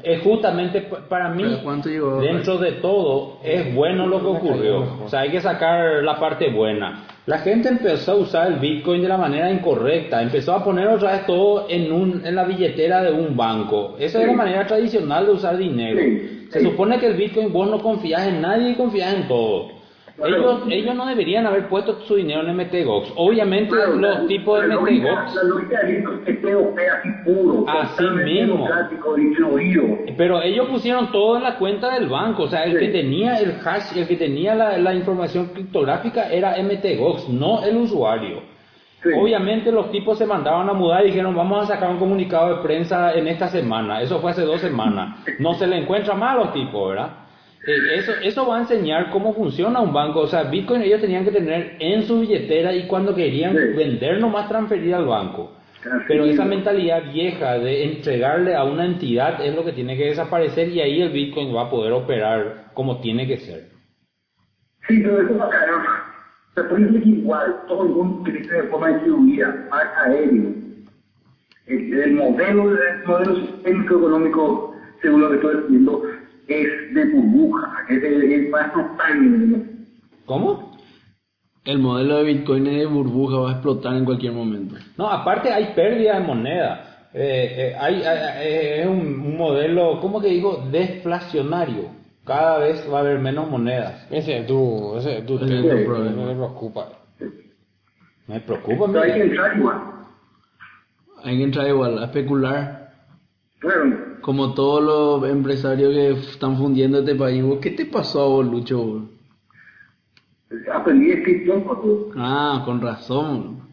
es justamente para mí ¿Pero cuánto llegó? dentro de todo es bueno lo que ocurrió o sea hay que sacar la parte buena la gente empezó a usar el bitcoin de la manera incorrecta empezó a poner otra vez todo en un en la billetera de un banco esa es la manera tradicional de usar dinero Sí, se sí. supone que el bitcoin vos no confías en nadie y confías en todo. Ellos, ellos no deberían haber puesto su dinero en MTGOX. Obviamente Claro, los la- tipos de MTGOX La lógica de Bitcoin es POP así puro. Así totalmente mismo. democrático, distribuido. Pero ellos pusieron todo en la cuenta del banco, o sea, el Sí. que tenía el hash, el que tenía la, la información criptográfica era MTGOX, no el usuario. Sí. Obviamente los tipos se mandaban a mudar y dijeron vamos a sacar un comunicado de prensa en esta semana. Eso fue hace dos semanas. No se le encuentra mal a los tipos, ¿verdad? Eh, eso, eso va a enseñar cómo funciona un banco. O sea, Bitcoin ellos tenían que tener en su billetera y cuando querían Sí. vender nomás transferir al banco. Pero esa es. mentalidad vieja de entregarle a una entidad es lo que tiene que desaparecer y ahí el Bitcoin va a poder operar como tiene que ser. Sí, pero eso va a caer. O sea, por que igual todo el mundo utiliza de forma distribuida, más aéreo. El, el modelo, el modelo sistémico económico, según lo que estoy diciendo, es de burbuja, es, de, más total. ¿Cómo? El modelo de Bitcoin es de burbuja, va a explotar en cualquier momento. No, aparte hay pérdida de moneda. Eh, eh, hay, hay- eh, es un, un modelo, ¿cómo que digo? Deflacionario. Cada vez va a haber menos monedas. Ese es tu, ese es tu Ese es tu no problema. me preocupa. Me preocupa, Pero hay que entrar igual. Hay que entrar igual a especular. Claro, Como todos los empresarios que están fundiendo este país. ¿Vos ¿Qué te pasó a vos, Lucho? vos? aprendí descripción Ah, con razón.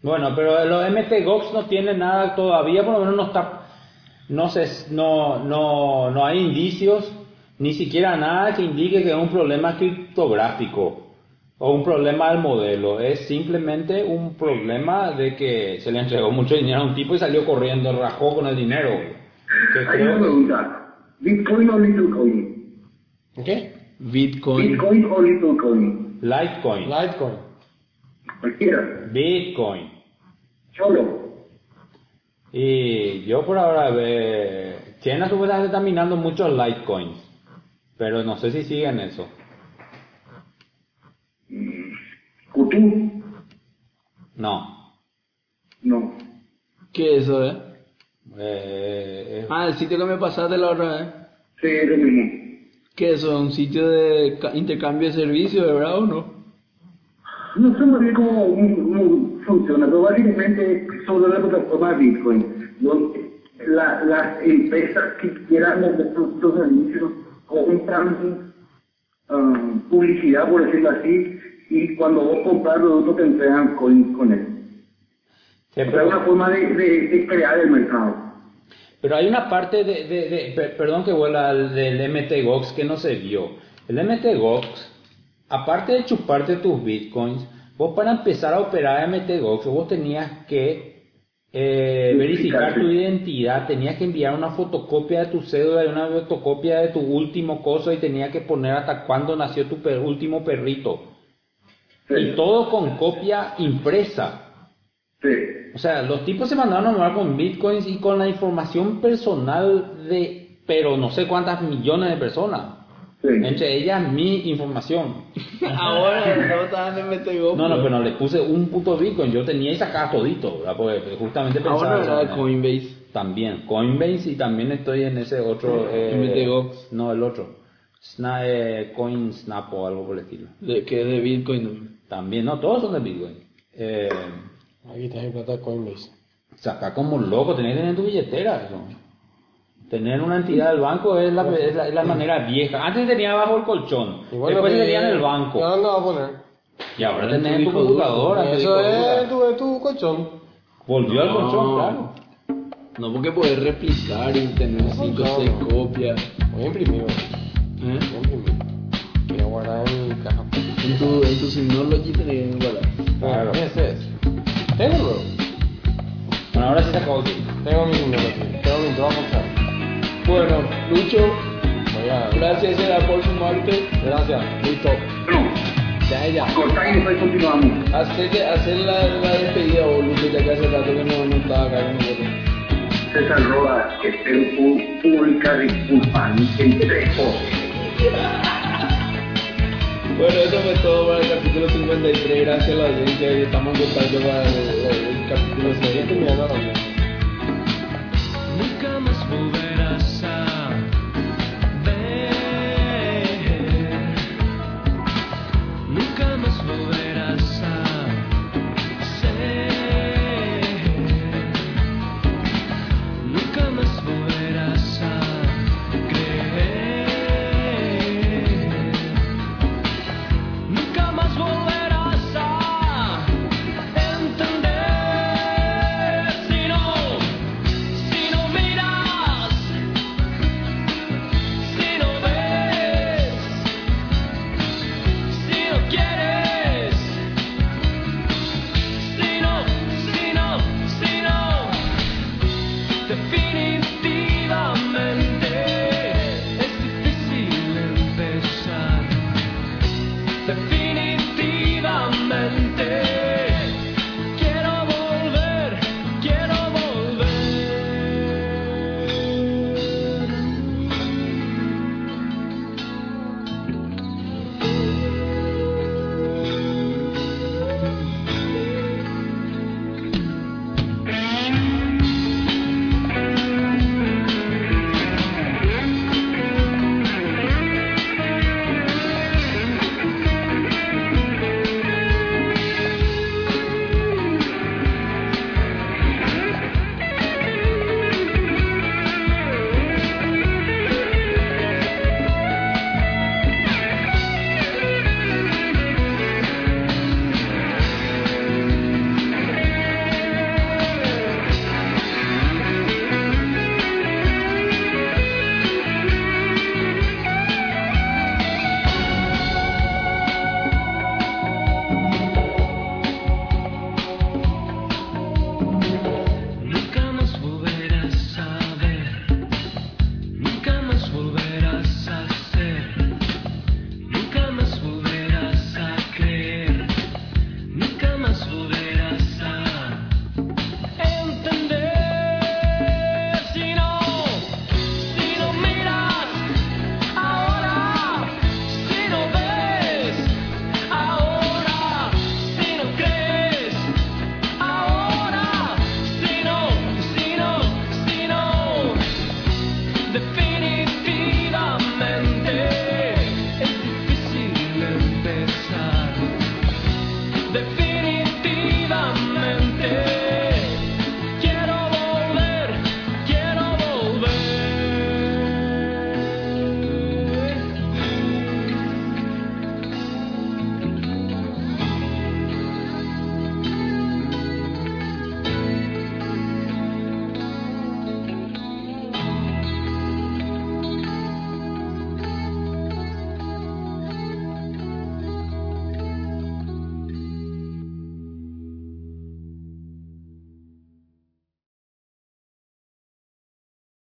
Bueno, pero los MTGOX no tienen nada todavía, por lo menos no está, no se, no, no, no hay indicios, ni siquiera nada que indique que es un problema criptográfico o un problema del modelo. Es simplemente un problema de que se le entregó mucho dinero a un tipo y salió corriendo, rajó con el dinero. Que hay una creo que- pregunta. ¿Bitcoin o Littlecoin? ¿Qué? Bitcoin. ¿Bitcoin o Littlecoin? Litecoin, Litecoin. Cualquiera. Bitcoin. Solo. Y yo por ahora, eh, China supuestamente está minando muchos Litecoins, pero no sé si siguen eso. No. No. ¿Qué es eso, eh? Eh, eh, Ah, el sitio que me pasaste la otra vez. Sí, es lo mismo. ¿Qué es eso? ¿Un sitio de ca- intercambio de servicios, de verdad o no? No sé muy bien cómo, cómo funciona, pero básicamente es sobre la plataforma de Bitcoin. donde la- las empresas que quieran vender productos o servicios compran ah, publicidad, por decirlo así, y cuando vos compras productos te entregan coins con él. sí, pero, es una forma de, de- de crear el mercado. pero hay una parte de, de- de- per- perdón que vuela al del MTGOX que no se vio. El MTGOX, aparte de chuparte tus bitcoins, vos para empezar a operar MTGOX, vos tenías que eh, verificar tu identidad, tenías que enviar una fotocopia de tu cédula y una fotocopia de tu último coso y tenías que poner hasta cuándo nació tu per- último perrito. Sí. Y todo con copia impresa. Sí. O sea, los tipos se mandaron a mover con bitcoins y con la información personal de, pero no sé cuántas millones de personas. Sí. Entre ellas mi información. Ahora no estaban en MTGO. No, no, pero no le puse un puto bitcoin. Yo tenía y sacaba todito, ¿verdad? Porque justamente pensaba. Ahora era Coinbase. También, Coinbase y también estoy en ese otro. Eh, MTGOX. No, el otro. Sna eh, CoinSnap o algo por el estilo. De, que es de Bitcoin. También, no, todos son de bitcoin. Eh, Aquí está mi plata de Coinbase. saca como loco, tenés que tener tu billetera. Eso. Tener una entidad del banco es la, es la, es la manera vieja. Antes tenía bajo el colchón, Igual después que- tenía en el banco. ¿Dónde va a poner? Y ahora Ahora en tenés tu en tu computadora. Eso es tu, es tu colchón. Volvió al colchón, claro. No porque puedes replicar y tener 5 o No, 6 no. copias. Voy a imprimir. ¿eh? voy a imprimir. En tu, en tu Synology tenés que guardar. Claro. Ese es. Tengo, bro. Bueno, ahora sí se acabó aquí. Tengo mi Synology. Tengo mi Dropbox. Bueno, Lucho, gracias Gerard por sumarte. Gracias. Listo. Ya, ya. Cortar y después continuamos. Hacer, hacer la, la despedida, o Lucho, ya que hace rato que no, no estaba acá con nosotros. César Rodas, espero pública disculpa en tres cosas. Bueno, eso fue todo para el capítulo 53. Gracias a la audiencia y estamos en contacto para el, el capítulo terminando la reunión. Nunca más volver.